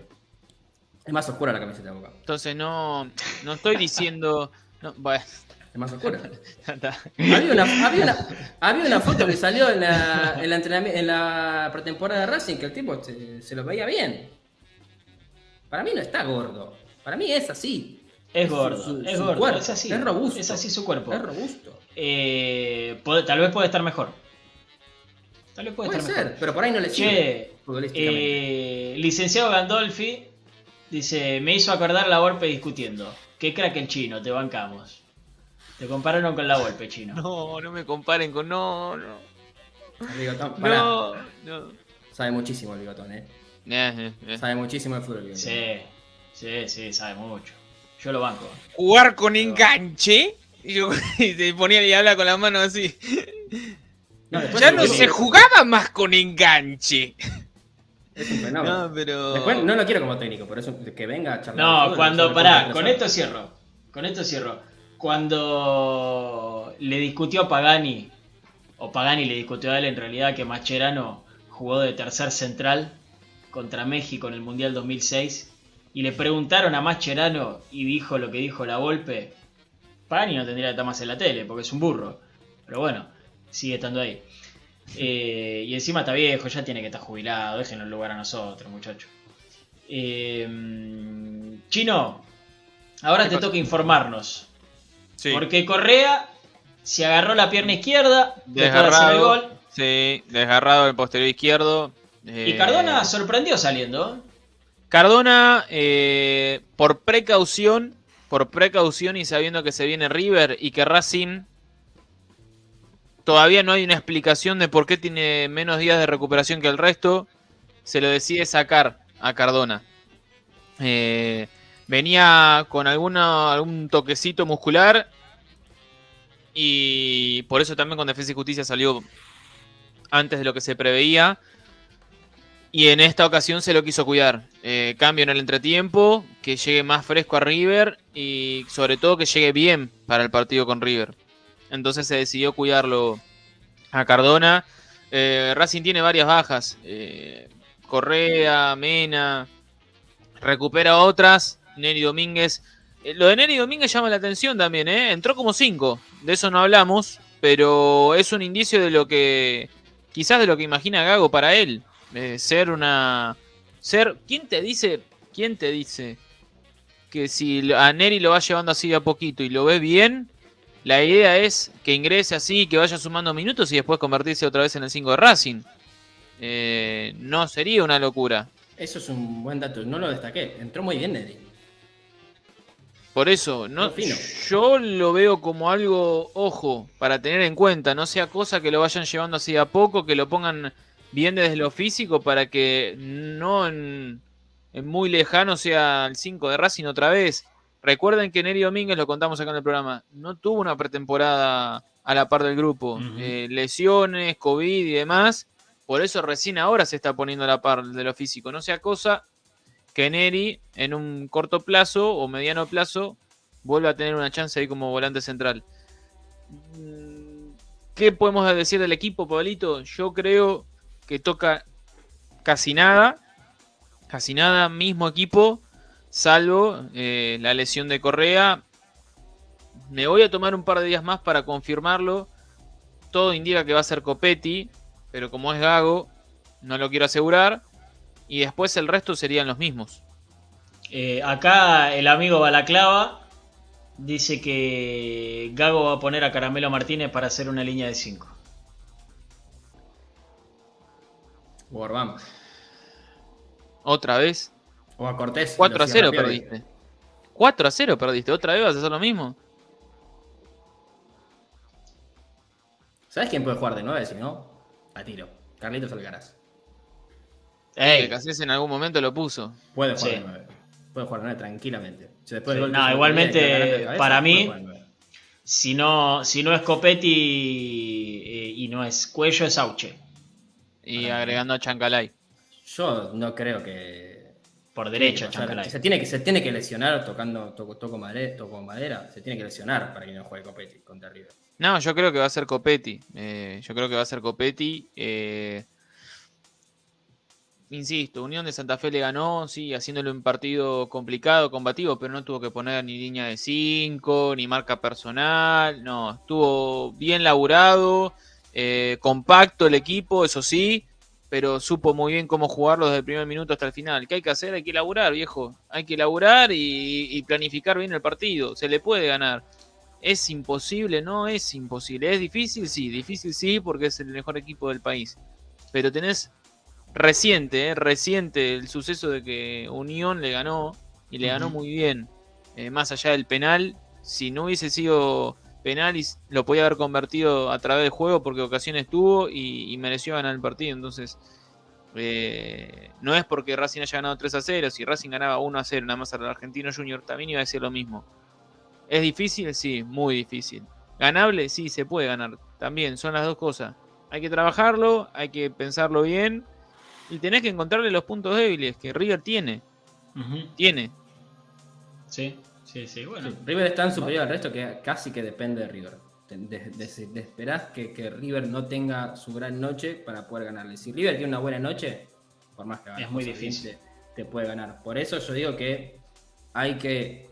Es más oscura la camiseta de Boca. Entonces no, no estoy diciendo bueno. Es más oscura. había, una, foto que salió en la, en la, pretemporada de Racing que el tipo se, lo veía bien. Para mí no está gordo. Para mí es así. Es gordo, es gordo, es así. Es robusto. Es así su cuerpo. Es robusto. Eh, tal vez puede estar mejor. Tal vez puede, estar ser, pero por ahí no le sirve. Eh, licenciado Gandolfi dice, me hizo acordar la golpe discutiendo. Qué crack el chino, te bancamos. Te compararon con la golpe, chino. No, no me comparen con. No, no. El bigotón, no, no. Sabe muchísimo el bigotón, ¿eh? Eh, ¿eh? eh, Sabe muchísimo el fútbol. Sí, sí, sí, sabe mucho. Yo lo banco. Jugar con enganche. Y, yo, te ponía y habla con la mano así. ya no se jugaba más con enganche. Es un fenómeno. No, pero... Después no lo quiero como técnico, por eso que venga a charlar. No, cuando, pará, con esto cierro. Con esto cierro. Cuando le discutió a Pagani, o Pagani le discutió a él en realidad que Macherano jugó de tercer central contra México en el Mundial 2006, y le preguntaron a Macherano y dijo lo que dijo la Volpe, Pagani no tendría que estar más en la tele, porque es un burro. Pero bueno, sigue estando ahí. Eh, y encima está viejo, ya tiene que estar jubilado. Déjenlo el lugar a nosotros, muchachos. Eh, Chino, ahora te toca informarnos. Porque Correa se agarró la pierna izquierda desgarrado el gol. Sí, desgarrado el posterior izquierdo. Y Cardona eh, sorprendió saliendo. Cardona, por precaución, por precaución y sabiendo que se viene River y que Racing Todavía no hay una explicación de por qué tiene menos días de recuperación que el resto. Se lo decide sacar a Cardona. Eh, venía con algún toquecito muscular. Y por eso también con Defensa y Justicia salió antes de lo que se preveía. Y en esta ocasión se lo quiso cuidar. Eh, cambio en el entretiempo, que llegue más fresco a River y sobre todo que llegue bien para el partido con River entonces se decidió cuidarlo a Cardona. Eh, Racing tiene varias bajas. Eh, Correa, Mena, recupera otras. Neri Domínguez. Eh, lo de Neri Domínguez llama la atención también, ¿eh? Entró como cinco. De eso no hablamos. Pero es un indicio de lo que. Quizás de lo que imagina Gago para él. ser una. Ser. ¿Quién te dice? ¿Quién te dice? Que si a Neri lo va llevando así de a poquito y lo ve bien, la idea es que ingrese así, que vaya sumando minutos y después convertirse otra vez en el 5 de Racing. Eh, no sería una locura. Eso es un buen dato, no lo destaqué. Entró muy bien Neri. Por eso, no, yo lo veo como algo, ojo, para tener en cuenta, no sea cosa que lo vayan llevando así a poco, que lo pongan bien desde lo físico para que no en, muy lejano sea el 5 de Racing otra vez. Recuerden que Neri Domínguez, lo contamos acá en el programa, no tuvo una pretemporada a la par del grupo. Eh, lesiones, COVID y demás. Por eso recién ahora se está poniendo a la par de lo físico. No sea cosa que Neri en un corto plazo o mediano plazo vuelva a tener una chance ahí como volante central. Mm, ¿Qué podemos decir del equipo, Pablito? Yo creo que toca casi nada, casi nada, mismo equipo, salvo eh, la lesión de Correa. Me voy a tomar un par de días más para confirmarlo. Todo indica que va a ser Copetti, pero como es Gago, no lo quiero asegurar y después el resto serían los mismos. Eh, acá el amigo Balaclava dice que Gago va a poner a Caramelo Martínez para hacer una línea de 5. O Orbán. ¿Otra vez? O a Cortés. 4 a 0 perdiste. 4 a 0 perdiste. ¿Otra vez vas a hacer lo mismo? ¿Sabes quién puede jugar de 9 si no? A tiro. Carlitos Alcaraz. Ey. Que en algún momento lo puso. Puede jugar sí. 9. Puede jugar 9 tranquilamente. no, igualmente, para mí, si no, si no es Copetti eh, y no es Cuello, es Auche. Y agregando a Chancalay. Yo no creo que. Por derecha, Chancalay. Se tiene, que, se tiene que lesionar tocando toco, toco, madera, toco madera. Se tiene que lesionar para que no juegue Copetti contra River. No, yo creo que va a ser Copetti. Eh, yo creo que va a ser Copetti. Eh, insisto, Unión de Santa Fe le ganó, sí, haciéndole un partido complicado, combativo, pero no tuvo que poner ni línea de 5, ni marca personal, no, estuvo bien laburado, eh, compacto el equipo, eso sí, pero supo muy bien cómo jugarlo desde el primer minuto hasta el final. ¿Qué hay que hacer? Hay que laburar, viejo, hay que laburar y, y planificar bien el partido, se le puede ganar. ¿Es imposible? No es imposible. ¿Es difícil? Sí, difícil sí, porque es el mejor equipo del país. Pero tenés reciente, eh, reciente el suceso de que Unión le ganó y le ganó muy bien. Eh, más allá del penal, si no hubiese sido penal, lo podía haber convertido a través del juego porque ocasiones tuvo y, mereció ganar el partido. Entonces, eh, no es porque Racing haya ganado 3 a 0. Si Racing ganaba 1 a 0 nada más al Argentino Junior, también iba a decir lo mismo. ¿Es difícil? Sí, muy difícil. ¿Ganable? Sí, se puede ganar. También son las dos cosas. Hay que trabajarlo, hay que pensarlo bien y tenés que encontrarle los puntos débiles que River tiene. Tiene. Sí, sí, sí. Bueno. River es tan superior al resto que casi que depende de River. De, esperar que, River no tenga su gran noche para poder ganarle. Si River tiene una buena noche, por más que es muy difícil. Te puede ganar. Por eso yo digo que hay que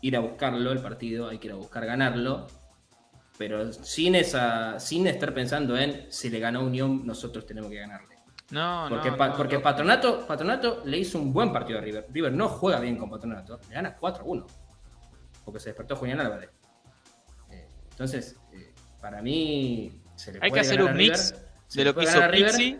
ir a buscarlo el partido, hay que ir a buscar ganarlo, pero sin esa, sin estar pensando en si le ganó Unión, nosotros tenemos que ganarle. No, porque, no, porque Patronato, Patronato le hizo un buen partido a River. River no juega bien con Patronato, le gana 4-1. Porque se despertó Julián Álvarez. Eh, entonces, eh, para mí, se le Hay que hacer un mix de lo que hizo Pizzi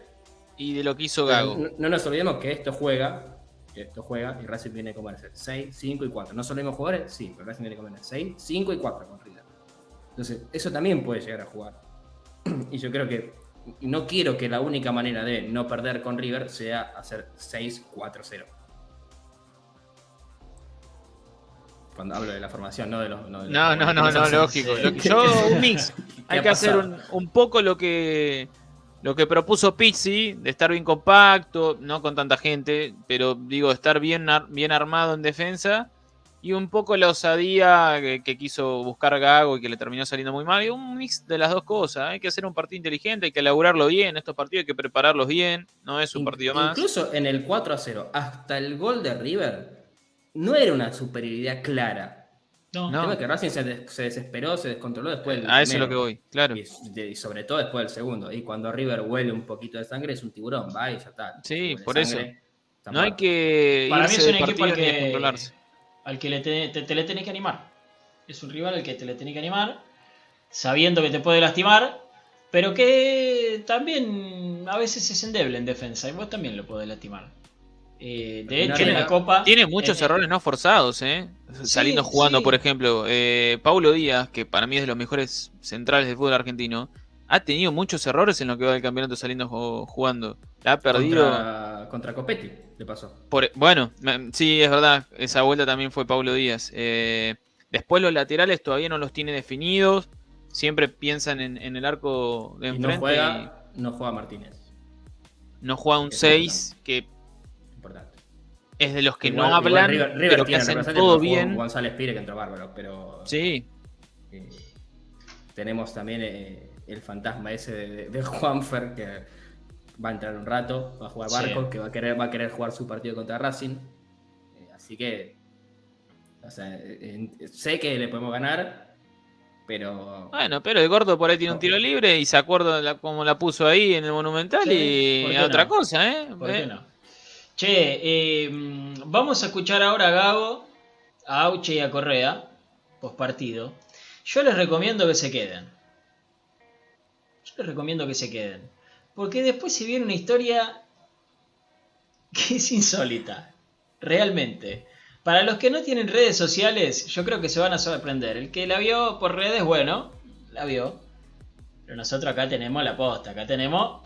y de lo que hizo Gago. No, nos olvidemos que esto juega, que esto juega y Racing viene como 6, 5 y 4. ¿No son los mismos jugadores? Sí, pero Racing viene como 6, 5 y 4 con River. Entonces, eso también puede llegar a jugar. y yo creo que no quiero que la única manera de no perder con River sea hacer 6-4-0. Cuando hablo de la formación, no de los. No, no, no, no, lógico. Yo, un mix. Hay que hacer un, poco lo que lo que propuso Pizzi, de estar bien compacto, no con tanta gente, pero digo, estar bien, bien armado en defensa y un poco la osadía que, quiso buscar Gago y que le terminó saliendo muy mal. Y un mix de las dos cosas. Hay que hacer un partido inteligente, hay que elaborarlo bien. Estos partidos hay que prepararlos bien. No es un partido más. Incluso en el 4 a 0, hasta el gol de River, no era una superioridad clara. No, no. que Racing se, desesperó, se descontroló después del A eso es lo que voy, claro. Y, sobre todo después del segundo. Y cuando River huele un poquito de sangre, es un tiburón, va y ya está. Sí, por eso. No hay que. Para mí es un equipo que. Controlarse al que le te, le tenés que animar. Es un rival al que te le tenés que animar, sabiendo que te puede lastimar, pero que también a veces es endeble en defensa y vos también lo podés lastimar. Eh, de hecho, en la Copa. Tiene muchos errores no forzados, ¿eh? Saliendo jugando, por ejemplo. Eh, Paulo Díaz, que para mí es de los mejores centrales del fútbol argentino, ha tenido muchos errores en lo que va del campeonato saliendo jugando. ha perdido. Contra, contra Copetti, le pasó. Por, bueno, sí, es verdad. Esa vuelta también fue Paulo Díaz. Eh, después los laterales todavía no los tiene definidos. Siempre piensan en, el arco de enfrente. no juega, no juega Martínez. No juega un 6 que es de los que no hablan, pero que hacen todo bien. González Pire que entró bárbaro, pero. Sí. Eh, tenemos también eh, el fantasma ese de, Juanfer que va a entrar un rato, va a jugar Barco, que va a querer, va a querer jugar su partido contra Racing. Eh, así que. O sea, sé que le podemos ganar, pero. Bueno, pero el gordo por ahí tiene un tiro libre y se acuerda cómo la puso ahí en el Monumental y otra cosa, ¿eh? ¿Por qué no? Che, eh, vamos a escuchar ahora a Gago, a Auche y a Correa, post partido. Yo les recomiendo que se queden. Yo les recomiendo que se queden. Porque después se viene una historia que es insólita. Realmente. Para los que no tienen redes sociales, yo creo que se van a sorprender. El que la vio por redes, bueno, la vio. Pero nosotros acá tenemos la posta, acá tenemos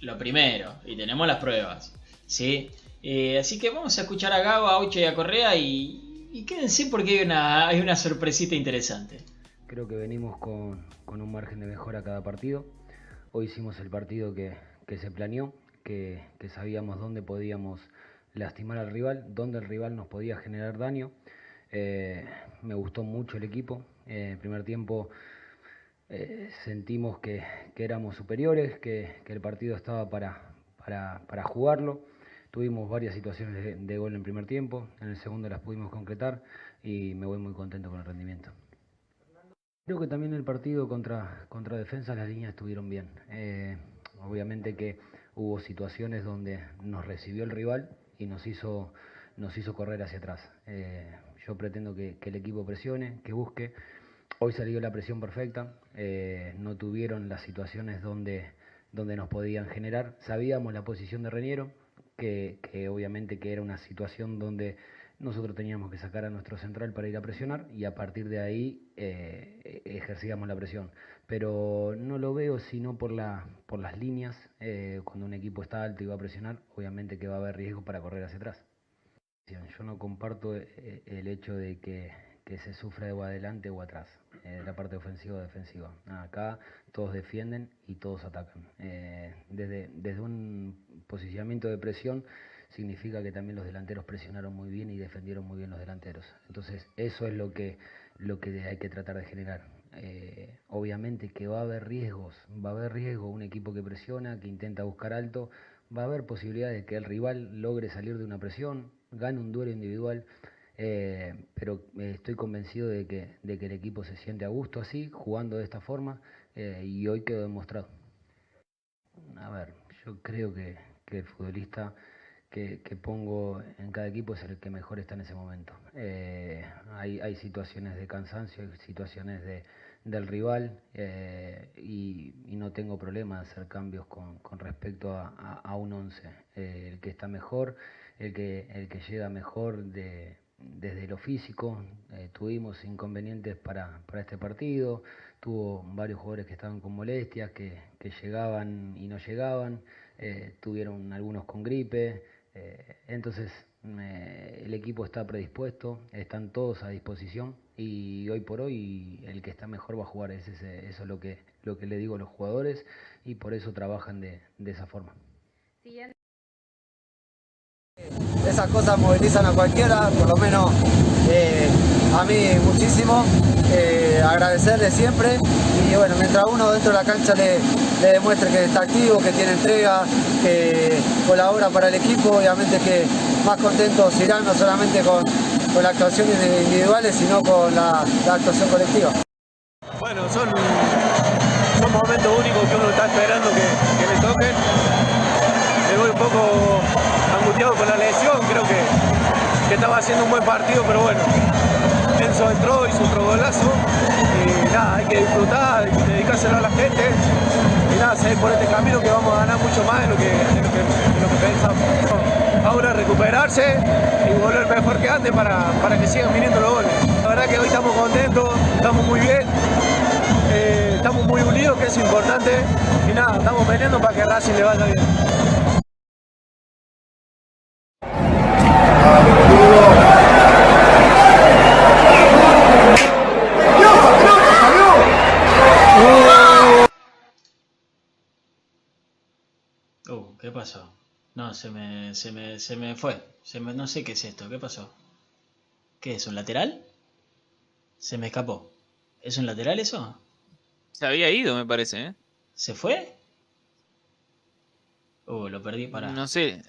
lo primero y tenemos las pruebas. ¿sí? Eh, así que vamos a escuchar a Gabo, a Ocho y a Correa y, quédense porque hay una, sorpresita interesante. Creo que venimos con, un margen de mejora cada partido. Hoy hicimos el partido que, se planeó, que, sabíamos dónde podíamos lastimar al rival, dónde el rival nos podía generar daño. Eh, me gustó mucho el equipo. Eh, el primer tiempo sentimos que, éramos superiores, que, el partido estaba para jugarlo. Tuvimos varias situaciones de, gol en primer tiempo, en el segundo las pudimos concretar y me voy muy contento con el rendimiento. Creo que también el partido contra, contra defensa las líneas estuvieron bien. Eh, obviamente que hubo situaciones donde nos recibió el rival y nos hizo, nos hizo correr hacia atrás. Eh, yo pretendo que, el equipo presione, que busque. Hoy salió la presión perfecta, eh, no tuvieron las situaciones donde, donde nos podían generar. Sabíamos la posición de Reñero, que, obviamente que era una situación donde nosotros teníamos que sacar a nuestro central para ir a presionar y a partir de ahí eh, ejercíamos la presión. Pero no lo veo sino por, la, por las líneas. Eh, cuando un equipo está alto y va a presionar, obviamente que va a haber riesgo para correr hacia atrás. Yo no comparto eh, el hecho de que, que se sufra de o adelante o atrás, la parte ofensiva o defensiva. Acá todos defienden y todos atacan. desde, desde un posicionamiento de presión significa que también los delanteros presionaron muy bien y defendieron muy bien los delanteros. Entonces, eso es lo que, lo que hay que tratar de generar. Eh, obviamente que va a haber riesgos, va a haber riesgo, un equipo que presiona, que intenta buscar alto, va a haber posibilidad de que el rival logre salir de una presión, gane un duelo individual, eh, pero eh, estoy convencido de que, de que el equipo se siente a gusto así, jugando de esta forma, y hoy quedó demostrado. A ver, yo creo que, que el futbolista que, pongo en cada equipo es el que mejor está en ese momento. Eh, hay, hay, situaciones de cansancio, hay situaciones de, del rival eh, y, no tengo problema de hacer cambios con, con respecto a, un 11. Eh, el que está mejor, el que, el que llega mejor de, desde lo físico. tuvimos inconvenientes para, para este partido, tuvo varios jugadores que estaban con molestias, que, que llegaban y no llegaban. Eh, tuvieron algunos con gripe, eh, entonces el equipo está predispuesto, están todos a disposición y hoy por hoy el que está mejor va a jugar, eso es lo que, lo que le digo a los jugadores y por eso trabajan de, esa forma. Esas cosas movilizan a cualquiera, por lo menos eh, a mí muchísimo. agradecerle siempre y bueno, mientras uno dentro de la cancha le, le demuestre que está activo, que tiene entrega, que colabora para el equipo, obviamente que más contentos irán no solamente con, con las actuaciones individuales, sino con la, actuación colectiva. Bueno, son, son momentos únicos que uno está esperando que, que le toquen. Voy un poco angustiado con la lesión, creo que, que estaba haciendo un buen partido, pero bueno, Enzo entró, hizo otro golazo y nada, hay que disfrutar, que dedicárselo a la gente y nada, seguir por este camino que vamos a ganar mucho más de lo que, pensamos. Ahora recuperarse y volver mejor que antes para, para que sigan viniendo los goles. La verdad que hoy estamos contentos, estamos muy bien, eh, estamos muy unidos, que es importante, y nada, estamos peleando para que Racing le vaya bien. ¿Qué pasó? No, se me, se me, se me fue. Se me, no sé qué es esto. ¿Qué pasó? ¿Qué es? ¿Un lateral? Se me escapó. ¿Es un lateral eso? Se había ido, me parece, ¿eh? ¿Se fue? Uh, lo perdí para. No sé.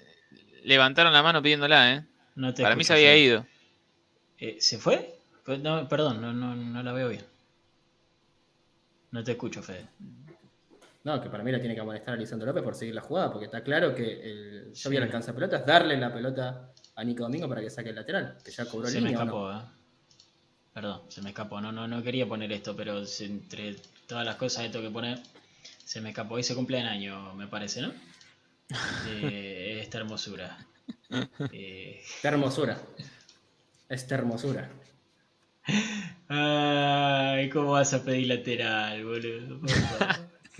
Levantaron la mano pidiéndola, ¿eh? para mí se había ido. Eh, ¿Se fue? No, perdón, no, no, no la veo bien. No te escucho, Fede. No, que para mí la tiene que amonestar a Lisandro López por seguir la jugada, porque está claro que el yo el alcanza pelota es darle la pelota a Nico Domingo para que saque el lateral, que ya cobró se me escapó, ¿eh? Perdón, se me escapó. No, no, no quería poner esto, pero entre todas las cosas que tengo que poner, se me escapó. Hoy se cumple en año, me parece, ¿no? Eh, esta hermosura. Eh... Esta hermosura. Esta hermosura. Ay, ¿cómo vas a pedir lateral, boludo?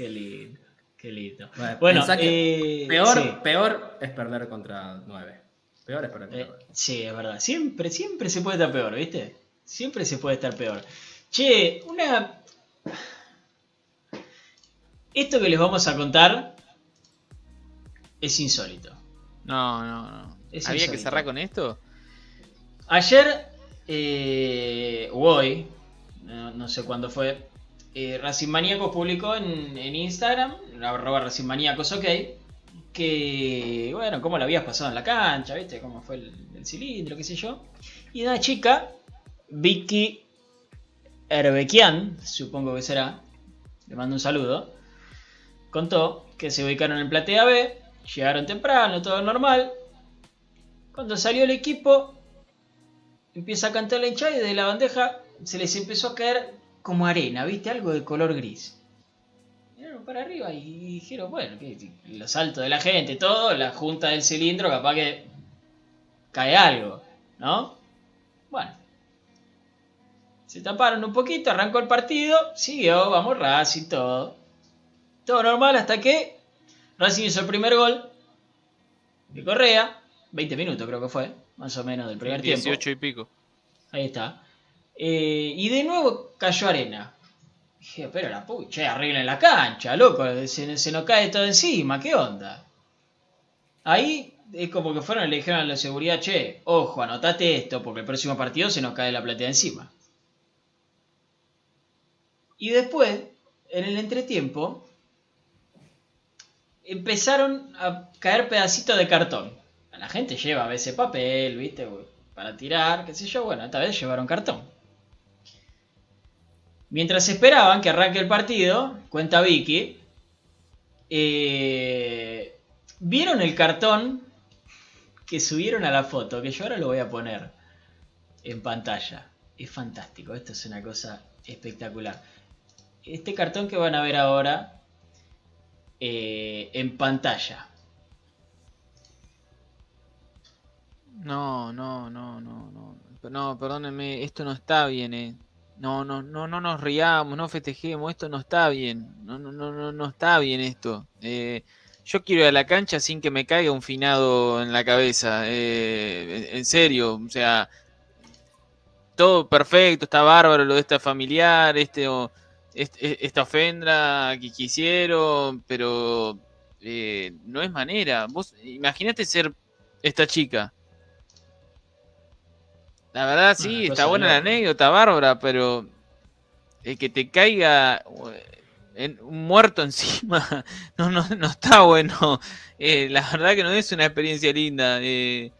Qué lindo, qué lindo. Bueno, eh, peor, peor es perder contra 9. Peor es perder contra eh, Sí, es verdad. Siempre, siempre se puede estar peor, ¿viste? Siempre se puede estar peor. Che, una... Esto que les vamos a contar es insólito. No, no, no. ¿Había que cerrar con esto? Ayer, eh, hoy, no sé cuándo fue, eh, Racing Maníacos publicó en, Instagram, arroba Racing Maníacos OK, que, bueno, cómo lo habías pasado en la cancha, ¿viste? Cómo fue el, cilindro, qué sé yo. Y una chica, Vicky Herbequian, supongo que será, le mando un saludo, contó que se ubicaron en Platea B, llegaron temprano, todo normal. Cuando salió el equipo, empieza a cantar la hinchada y de la bandeja se les empezó a caer como arena, ¿viste? Algo de color gris. Miraron para arriba y dijeron, bueno, ¿qué? los saltos de la gente, todo, la junta del cilindro, capaz que cae algo, ¿no? Bueno. Se taparon un poquito, arrancó el partido, siguió, vamos Racing, todo. Todo normal hasta que Racing hizo el primer gol de Correa, 20 minutos creo que fue, más o menos del primer tiempo. 18 y pico. Ahí está. Eh, y de nuevo cayó arena. Dije, pero la pucha, arreglen la cancha, loco, se, se, nos cae todo encima, ¿qué onda? Ahí es como que fueron y le dijeron a la seguridad, che, ojo, anotate esto, porque el próximo partido se nos cae la platea encima. Y después, en el entretiempo, empezaron a caer pedacitos de cartón. La gente lleva a veces papel, ¿viste? Para tirar, qué sé yo. Bueno, esta vez llevaron cartón. Mientras esperaban que arranque el partido, cuenta Vicky, eh, vieron el cartón que subieron a la foto, que yo ahora lo voy a poner en pantalla. Es fantástico, esto es una cosa espectacular. Este cartón que van a ver ahora eh, en pantalla. No, no, no, no, no. No, perdónenme, esto no está bien, eh. No, no, no, no nos riamos, no festejemos, esto no está bien, no, no, no, no, está bien esto. Eh, yo quiero ir a la cancha sin que me caiga un finado en la cabeza, eh, en serio, o sea, todo perfecto, está bárbaro lo de esta familiar, este, este esta ofenda que quisieron, pero eh, no es manera. Vos imagínate ser esta chica, la verdad sí, está buena la anécdota, bárbara, pero el que te caiga eh, un muerto encima no, no, no está bueno. Eh, la verdad que no es una experiencia linda. Eh,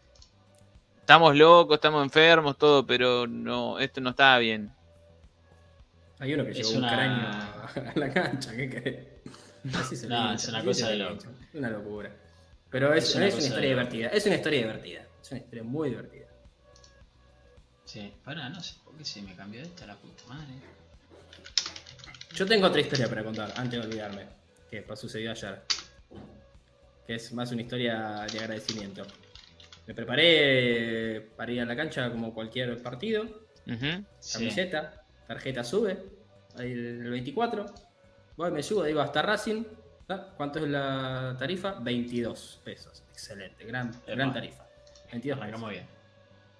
estamos locos, estamos enfermos, todo, pero no, esto no está bien. Hay uno que llevó un cráneo a la cancha, ¿qué crees? no, es una cosa de loco. Una locura. Pero es, una, es una historia divertida. Es una historia divertida. Es una historia muy divertida. Sí, para, no sé por qué se me cambió esta la puta madre. Yo tengo otra historia para contar, antes de olvidarme, que sucedió ayer. Que es más una historia de agradecimiento. me preparé para ir a la cancha como cualquier partido. Camiseta, tarjeta sube, ahí el 24. Voy, me subo, digo hasta Racing. ¿Cuánto es la tarifa? 22 pesos. Excelente, gran, gran tarifa. 22 pesos. Muy bien.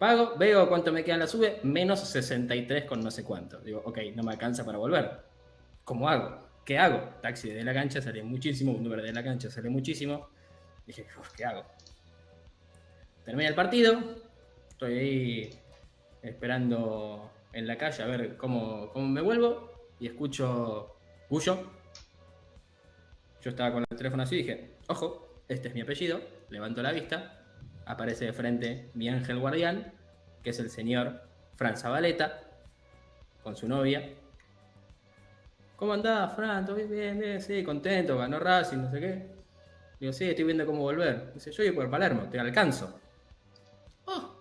Pago, veo cuánto me queda en la sube, menos 63 con no sé cuánto. Digo, ok, no me alcanza para volver. ¿Cómo hago? ¿Qué hago? Taxi de la cancha sale muchísimo, un número de la cancha sale muchísimo. Dije, ¿qué hago? Termina el partido, estoy ahí esperando en la calle a ver cómo, cómo me vuelvo y escucho Gullo. Yo estaba con el teléfono así y dije, ojo, este es mi apellido, levanto la vista, aparece de frente mi ángel guardián, que es el señor Fran Zabaleta, con su novia. ¿Cómo andás, Fran? ¿Todo bien? Bien, sí, contento, ganó Racing, no sé qué. Digo, sí, estoy viendo cómo volver. Dice, yo voy por Palermo, te alcanzo. Oh.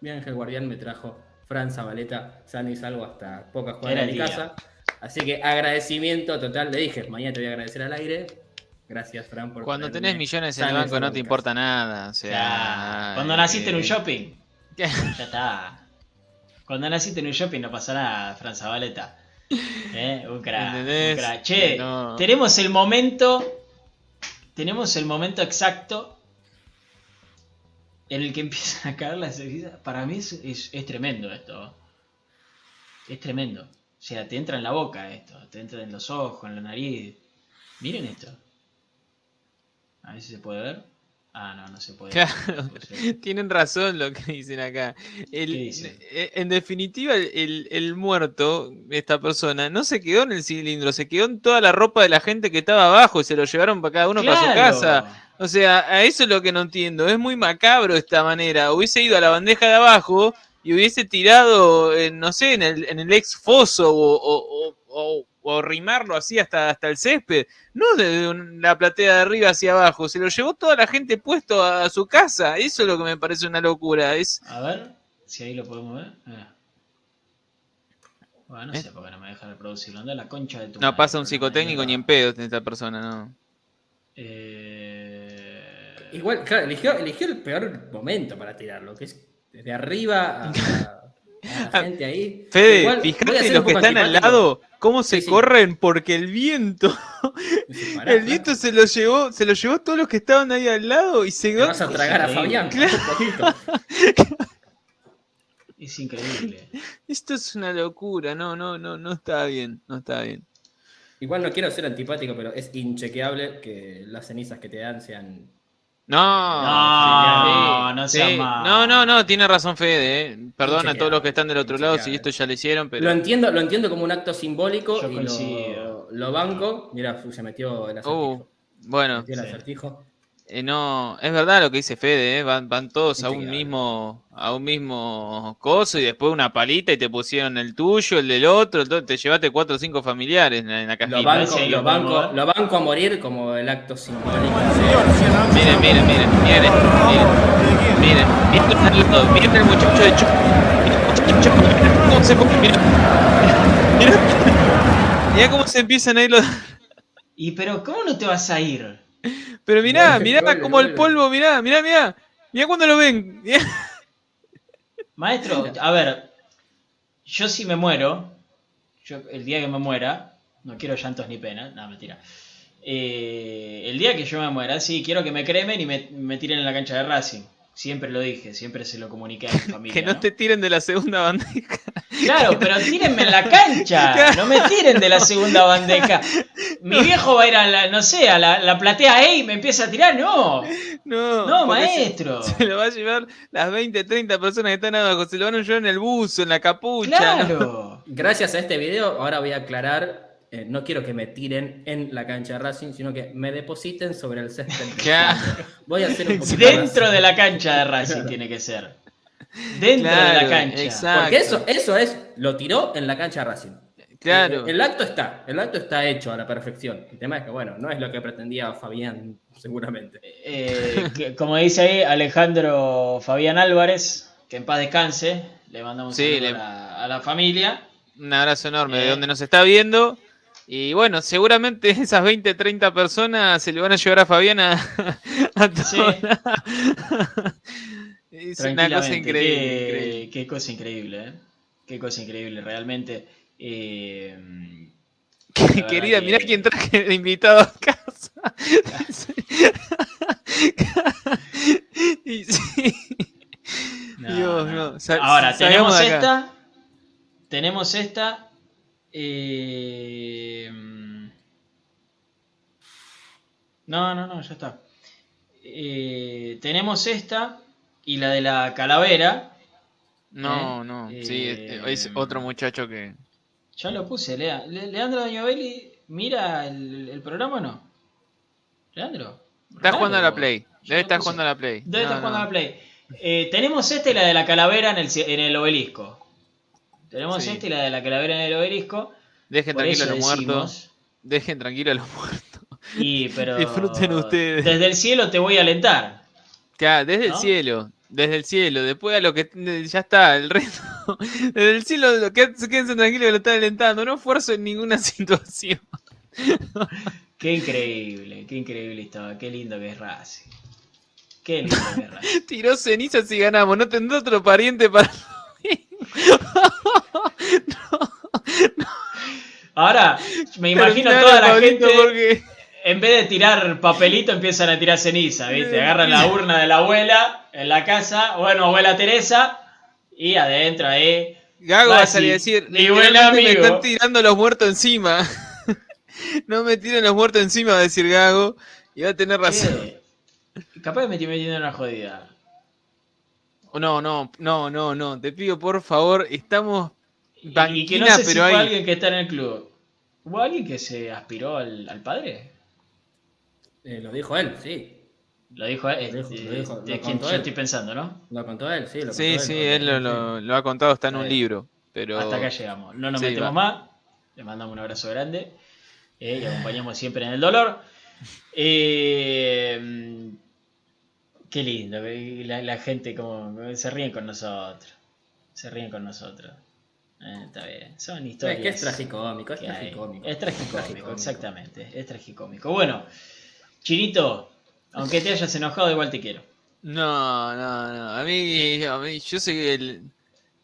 Mi ángel guardián me trajo Fran Zabaleta sano y salvo hasta pocas cuadras de mi casa. Así que agradecimiento total. Le dije, mañana te voy a agradecer al aire. Gracias, Fran, por. Cuando tenés millones en el banco no te importa nada. O sea, Cuando naciste en un shopping. Ya está. Cuando naciste en un shopping no pasa nada, Fran Zabaleta. ¿Eh? Un crack. Che, tenemos el momento. Tenemos el momento exacto en el que empiezan a caer las heridas. Para mí es, es, tremendo esto. Es tremendo. O sea, te entra en la boca esto, te entra en los ojos, en la nariz. Miren esto. A ver si se puede ver. Ah, no, no se puede. Tienen razón lo que dicen acá. Eh, en definitiva, el, muerto, esta persona, no se quedó en el cilindro, se quedó en toda la ropa de la gente que estaba abajo y se lo llevaron para cada uno para su casa. O sea, a eso es lo que no entiendo. Es muy macabro esta manera. Hubiese ido a la bandeja de abajo y hubiese tirado, no sé, en el, en el ex foso o, o, o, rimarlo así hasta, hasta el césped. No de la platea de arriba hacia abajo. Se lo llevó toda la gente puesto a, su casa. Eso es lo que me parece una locura. Es... A ver, si ahí lo podemos ver. Ah. Bueno, no ¿Eh? sé por qué no me deja reproducirlo. Anda la concha de tu No pasa un psicotécnico ni en pedo esta persona, no. Eh... Igual, claro, eligió, eligió el peor momento para tirarlo, que es desde arriba a, la gente ahí. Fede, fíjate los que están al lado, cómo se corren porque el viento. el viento se lo llevó, se lo llevó todos los que estaban ahí al lado y se vas a tragar a Fabián. es increíble. Esto es una locura, no, no, no, no está bien, no está bien. Igual no quiero ser antipático, pero es inchequeable que las cenizas que te dan sean no, no, no, no, no, no, tiene razón Fede. Eh. Perdona a todos los que están del otro lado si esto ya lo hicieron, pero. Lo entiendo, lo entiendo como un acto simbólico y lo, banco. Mira, se metió el acertijo. Uh, bueno. el acertijo. Eh, no, es verdad lo que dice Fede, eh, van, van todos a un mismo a un mismo coso y después una palita y te pusieron el tuyo, el del otro, te llevaste cuatro o cinco familiares en, la cajita. Lo banco, lo, banco, lo banco a morir como el acto simbólico. Miren, miren, miren, miren, miren, miren, miren, el muchacho de Mira cómo se empiezan a ir los... Y pero, ¿cómo no te vas a ir? Pero mirá, mirá como el polvo, mirá, mirá, mirá. Mirá cuando lo ven. Maestro, a ver, yo si me muero, yo el día que me muera, no quiero llantos ni penas, no, mentira. Eh, el día que yo me muera, sí, quiero que me cremen y me, me tiren en la cancha de Racing. Siempre lo dije, siempre se lo comuniqué a mi familia. que no, te tiren de la segunda bandeja. Claro, pero tírenme en la cancha. No me tiren de la segunda bandeja. Mi viejo va a ir a la, no sé, a la, platea A y me empieza a tirar. No. No, no maestro. Se, lo va a llevar las 20, 30 personas que están abajo. Se lo van a llevar en el buzo, en la capucha. Claro. Gracias a este video, ahora voy a aclarar eh, no quiero que me tiren en la cancha de Racing, sino que me depositen sobre el césped. Voy a hacer un Dentro de la cancha de Racing tiene que ser. Dentro de la cancha. Porque eso, eso es, lo tiró en la cancha de Racing. Claro. El, acto está, el acto está hecho a la perfección. El tema es que, bueno, no es lo que pretendía Fabián, seguramente. Eh, como dice ahí Alejandro Fabián Álvarez, que en paz descanse, le mandamos un saludo a, la, familia. Un abrazo enorme de eh, donde nos está viendo. Y bueno, seguramente esas 20, 30 personas se le van a llevar a Fabián a, es una cosa increíble. Qué, cosa increíble, ¿eh? Qué cosa increíble, realmente. Eh, querida, mira quién traje de invitado a casa. Dios, no. Ahora, tenemos esta. Tenemos esta. Eh... No, no, no, ya está. Eh, tenemos esta y la de la calavera. No, ¿eh? no, sí, es otro muchacho que. Ya lo puse, Lea. Leandro Dañovelli, ¿mira el, programa o no? Leandro. Está jugando a la Play. Debe estar jugando a la Play. Debe estar jugando a la Play. tenemos esta y la de la calavera en el, en el obelisco. Tenemos esta y la de la calavera en el obelisco. Dejen tranquilo a los muertos. Dejen tranquilo a los muertos. Y, pero Disfruten ustedes. Desde el cielo te voy a alentar. Claro, desde el cielo. Desde el cielo. Después a lo que. Ya está, el resto. Desde el cielo, quédense tranquilos que lo están alentando. No esfuerzo en ninguna situación. Qué increíble, qué increíble estaba. Qué lindo que es Racing. Qué lindo que es Racing. Tiró cenizas y ganamos. No tendrá otro pariente para. Ahora, me imagino toda la gente. Porque en vez de tirar papelito, empiezan a tirar ceniza, ¿viste? Agarran la urna de la abuela en la casa, bueno, abuela Teresa, y adentro ahí. Gago va a salir a decir, mi buen amigo. me están tirando los muertos encima. no me tiren los muertos encima, va a decir Gago, y va a tener razón. Capaz me estoy metiendo en una jodida. No, no, no, no, no, te pido por favor, estamos banquina, y que no sé pero si hay... alguien que está en el club. ¿Hubo alguien que se aspiró al, al padre? Eh, lo dijo él, sí. Lo dijo él, lo dijo, de quien yo estoy pensando, ¿no? Lo contó él, sí. Lo sí, él, sí, él lo, ha contado, está en un libro. Pero... Hasta acá llegamos. No nos metemos más. Le mandamos un abrazo grande. Eh, y acompañamos siempre en el dolor. Eh, qué lindo. La, gente como se ríen con nosotros. Se ríen con nosotros. Eh, está bien. Son historias. Es que es tragicómico, es tragicómico. Es tragicómico, exactamente. Es tragicómico. Bueno. Chinito, aunque te hayas enojado, igual te quiero. No, no, no. A mí, a mí yo soy el,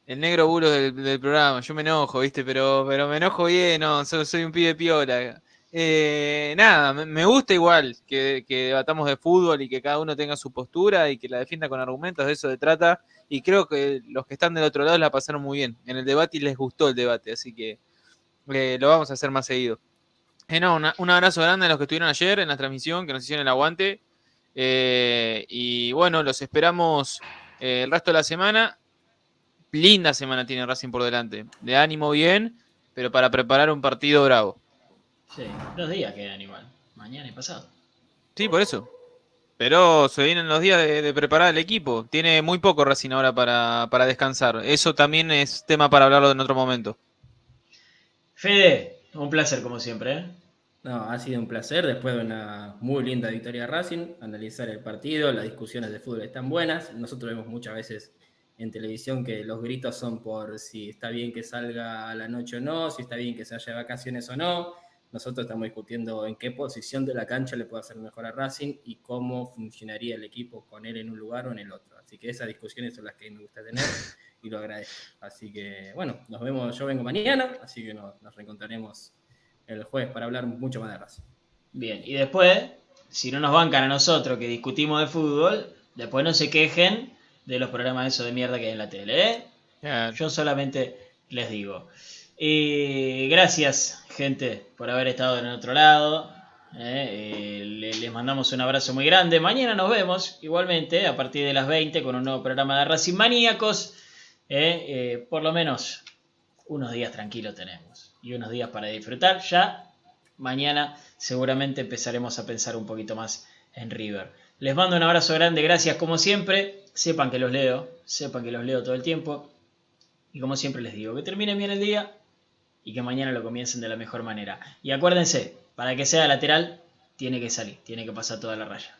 el negro bulo del, programa. Yo me enojo, ¿viste? Pero, pero me enojo bien, no, soy, un pibe piola. Eh, nada, me, gusta igual que, que, debatamos de fútbol y que cada uno tenga su postura y que la defienda con argumentos, de eso se trata. Y creo que los que están del otro lado la pasaron muy bien en el debate y les gustó el debate, así que eh, lo vamos a hacer más seguido. Eh, un abrazo grande a los que estuvieron ayer en la transmisión, que nos hicieron el aguante. Eh, y bueno, los esperamos eh, el resto de la semana. Linda semana tiene Racing por delante. De ánimo bien, pero para preparar un partido bravo. Sí, dos días quedan igual. Mañana y pasado. Sí, por eso. Pero se vienen los días de, preparar el equipo. Tiene muy poco Racing ahora para, para descansar. Eso también es tema para hablarlo en otro momento. Fede, un placer como siempre. ¿eh? No, ha sido un placer después de una muy linda victoria de Racing, analizar el partido, las discusiones de fútbol están buenas. Nosotros vemos muchas veces en televisión que los gritos son por si está bien que salga a la noche o no, si está bien que se haya de vacaciones o no. Nosotros estamos discutiendo en qué posición de la cancha le puede hacer mejor a Racing y cómo funcionaría el equipo con él en un lugar o en el otro. Así que esas discusiones son las que me gusta tener y lo agradezco. Así que, bueno, nos vemos, yo vengo mañana, así que nos, reencontraremos el jueves para hablar mucho más de raza. Bien, y después, si no nos bancan a nosotros que discutimos de fútbol, después no se quejen de los programas esos de mierda que hay en la tele, ¿eh? Yo solamente les digo. Y gracias, gente, por haber estado en el otro lado. ¿eh? Eh, les mandamos un abrazo muy grande. Mañana nos vemos igualmente a partir de las 20 con un nuevo programa de Racing Maníacos. Eh, eh, por lo menos unos días tranquilos tenemos y unos días para disfrutar. Ya mañana seguramente empezaremos a pensar un poquito más en River. Les mando un abrazo grande, gracias como siempre. Sepan que los leo, sepan que los leo todo el tiempo. Y como siempre les digo, que terminen bien el día y que mañana lo comiencen de la mejor manera. Y acuérdense, para que sea lateral, tiene que salir, tiene que pasar toda la raya.